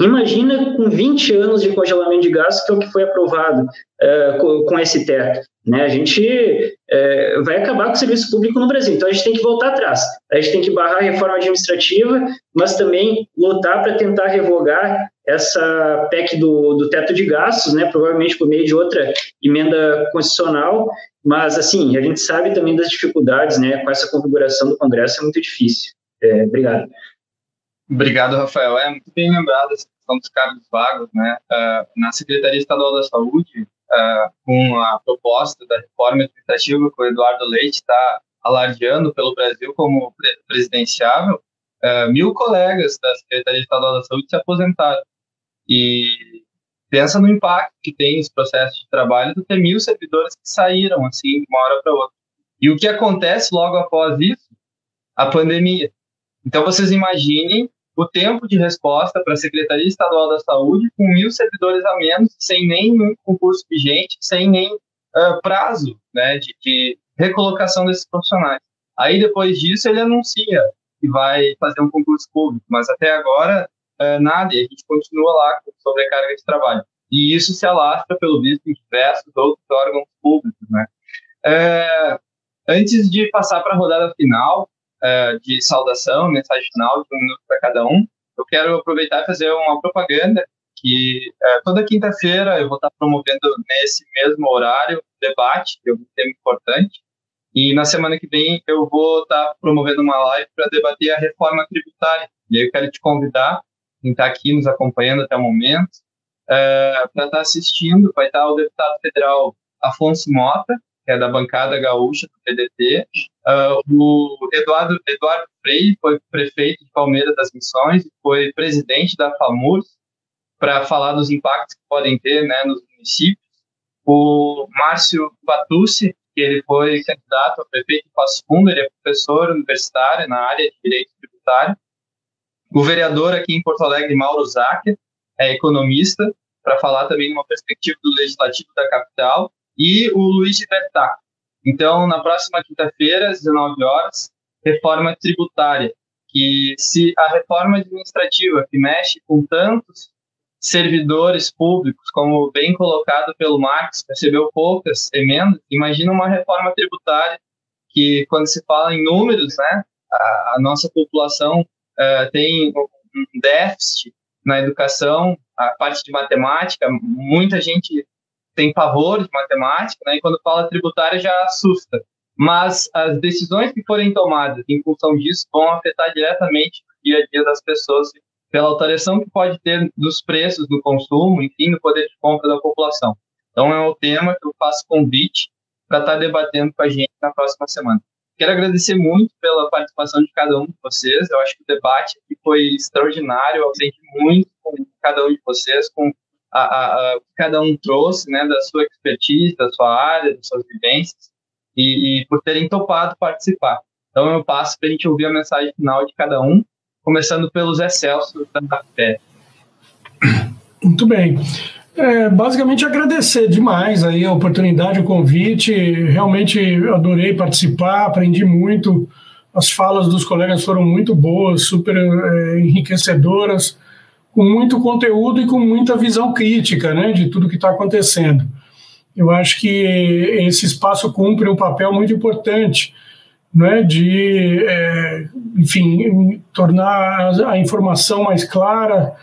imagina com 20 anos de congelamento de gastos, que é o que foi aprovado uh, com, com esse teto. Né? A gente é, vai acabar com o serviço público no Brasil. Então a gente tem que voltar atrás. A gente tem que barrar a reforma administrativa, mas também lutar para tentar revogar essa PEC do, do teto de gastos, né? provavelmente por meio de outra emenda constitucional. Mas, assim, a gente sabe também das dificuldades né? com essa configuração do Congresso, é muito difícil. É, obrigado. Obrigado, Rafael. É muito bem lembrado essa questão dos cargos vagos. Né? Uh, na Secretaria Estadual da Saúde, uh, com a proposta da reforma administrativa que o Eduardo Leite está alardeando pelo Brasil como presidenciável, uh, mil colegas da Secretaria Estadual da Saúde se aposentaram. E pensa no impacto que tem esse processo de trabalho do ter mil servidores que saíram assim de uma hora para outra. E o que acontece logo após isso? A pandemia. Então vocês imaginem o tempo de resposta para a Secretaria Estadual da Saúde com mil servidores a menos, sem nenhum concurso vigente, sem nem uh, prazo né, de, de, recolocação desses profissionais. Aí, depois disso, ele anuncia que vai fazer um concurso público, mas até agora uh, nada, e a gente continua lá com sobrecarga de trabalho. E isso se alastra, pelo visto, em diversos outros órgãos públicos, né? Uh, antes de passar para a rodada final, uh, de saudação, mensagem final, de um minuto para cada um, eu quero aproveitar e fazer uma propaganda que toda quinta-feira eu vou estar promovendo nesse mesmo horário um debate, que é um tema importante, e na semana que vem eu vou estar promovendo uma live para debater a reforma tributária. E aí eu quero te convidar, quem está aqui nos acompanhando até o momento, é, para estar assistindo. Vai estar o deputado federal Afonso Mota, que é da bancada gaúcha do PDT, uh, é, o Eduardo, Eduardo Freire foi prefeito de Palmeiras das Missões foi presidente da FAMURS para falar dos impactos que podem ter né, nos municípios. O Márcio Batucci, que ele foi candidato a prefeito de Passo Fundo, ele é professor universitário na área de direito tributário. O vereador aqui em Porto Alegre, Mauro Zacher, é economista, para falar também uma perspectiva do legislativo da capital, e o Luiz Bertá. Então, na próxima quinta-feira, às 19 horas, reforma tributária, que se a reforma administrativa que mexe com tantos servidores públicos, como bem colocado pelo Marx, recebeu poucas emendas. Imagina uma reforma tributária que, quando se fala em números, né, a, a nossa população uh, tem um déficit na educação, a parte de matemática, muita gente tem pavor de matemática, né, e quando fala tributária já assusta. Mas as decisões que forem tomadas em função disso vão afetar diretamente o dia a dia das pessoas pela alteração que pode ter dos preços do consumo, enfim, no poder de compra da população. Então, é o tema que eu faço convite para estar debatendo com a gente na próxima semana. Quero agradecer muito pela participação de cada um de vocês. Eu acho que o debate foi extraordinário. Eu aprendi muito com cada um de vocês, com a, a, a, cada um trouxe, né, da sua expertise, da sua área, das suas vivências, e, e por terem topado participar. Então, eu passo para a gente ouvir a mensagem final de cada um começando pelos excelsos da fé. Muito bem. É, basicamente agradecer demais aí a oportunidade, o convite. Realmente adorei participar, aprendi muito. As falas dos colegas foram muito boas, super é, enriquecedoras, com muito conteúdo e com muita visão crítica né, de tudo que está acontecendo. Eu acho que esse espaço cumpre um papel muito importante né, de, é, enfim, tornar a informação mais clara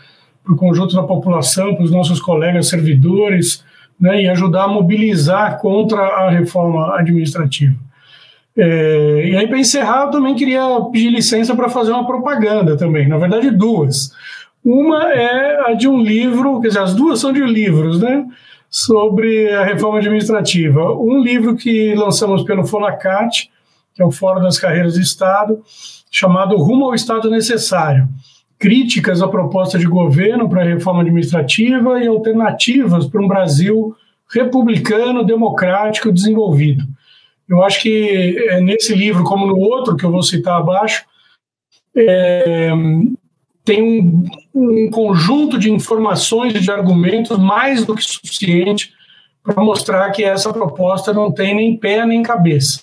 para o conjunto da população, para os nossos colegas servidores, né, e ajudar a mobilizar contra a reforma administrativa. É, e aí, para encerrar, eu também queria pedir licença para fazer uma propaganda também, na verdade, duas. Uma é a de um livro, quer dizer, as duas são de livros, né? Sobre a reforma administrativa. Um livro que lançamos pelo Fonacat, que é o Fórum das Carreiras do Estado, chamado Rumo ao Estado Necessário. Críticas à proposta de governo para a reforma administrativa e alternativas para um Brasil republicano, democrático, desenvolvido. Eu acho que é, nesse livro, como no outro que eu vou citar abaixo, é, tem um, um, conjunto de informações e de argumentos mais do que suficiente para mostrar que essa proposta não tem nem pé nem cabeça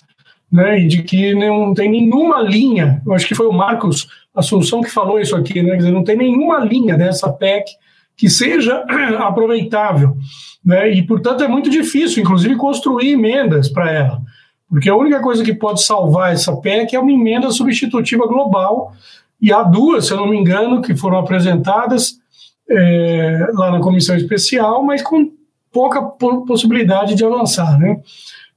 né, e de que não tem nenhuma linha, eu acho que foi o Marcos Assunção que falou isso aqui, né, dizer, não tem nenhuma linha dessa PEC que seja <clears throat> aproveitável, né, e portanto é muito difícil, inclusive, construir emendas para ela, porque a única coisa que pode salvar essa PEC é uma emenda substitutiva global, e há duas, se eu não me engano, que foram apresentadas é, lá na comissão especial, mas com pouca possibilidade de avançar, né?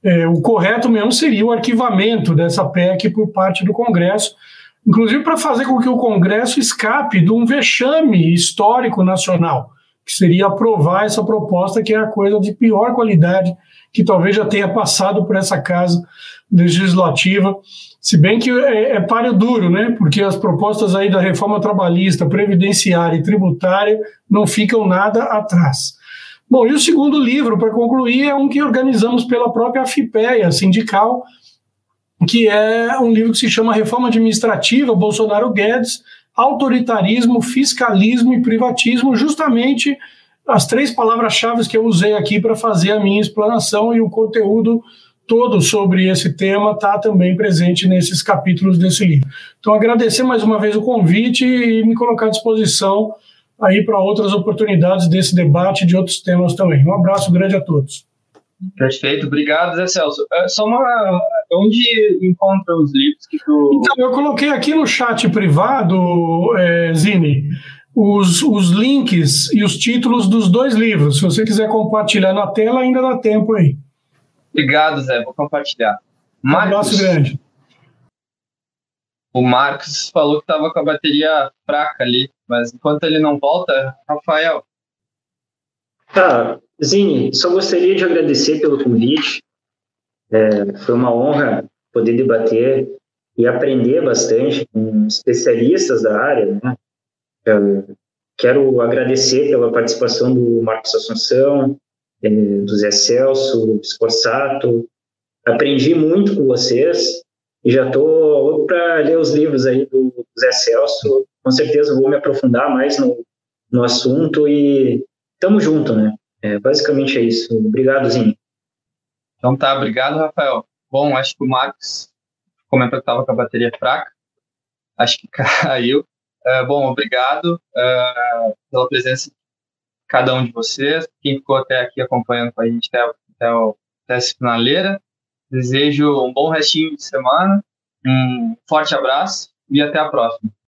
É, o correto mesmo seria o arquivamento dessa PEC por parte do Congresso, inclusive para fazer com que o Congresso escape de um vexame histórico nacional, que seria aprovar essa proposta, que é a coisa de pior qualidade que talvez já tenha passado por essa casa legislativa, se bem que é, é páreo duro, né? Porque as propostas aí da reforma trabalhista, previdenciária e tributária não ficam nada atrás. Bom, e o segundo livro, para concluir, é um que organizamos pela própria FIPEA sindical, que é um livro que se chama Reforma Administrativa Bolsonaro Guedes, Autoritarismo, Fiscalismo e Privatismo, justamente as três palavras-chave que eu usei aqui para fazer a minha explanação e o conteúdo todo sobre esse tema está também presente nesses capítulos desse livro. Então, agradecer mais uma vez o convite e me colocar à disposição aí para outras oportunidades desse debate e de outros temas também. Um abraço grande a todos. Perfeito, obrigado, Zé Celso. É, só uma. Onde encontra os livros que tu. Então, eu coloquei aqui no chat privado, é, Zine, os, os links e os títulos dos dois livros. Se você quiser compartilhar na tela, ainda dá tempo aí. Obrigado, Zé, vou compartilhar. Marcos, um grande. O Marcos falou que estava com a bateria fraca ali, mas enquanto ele não volta, Rafael. Tá, Zine, só gostaria de agradecer pelo convite. É, foi uma honra poder debater e aprender bastante com especialistas da área. Né? Quero agradecer pela participação do Marcos Assunção, é, do Zé Celso, do Scorsato. Aprendi muito com vocês e já estou para ler os livros aí do Zé Celso. Com certeza vou me aprofundar mais no, no assunto e estamos junto, né? É, basicamente é isso. Obrigado, Zinho. Então tá, obrigado, Rafael. Bom, acho que o Marcos comentou que estava com a bateria fraca. Acho que <laughs> caiu. Uh, bom, obrigado uh, pela presença cada um de vocês, quem ficou até aqui acompanhando com a gente até, até, até essa finaleira. Desejo um bom restinho de semana, um forte abraço e até a próxima.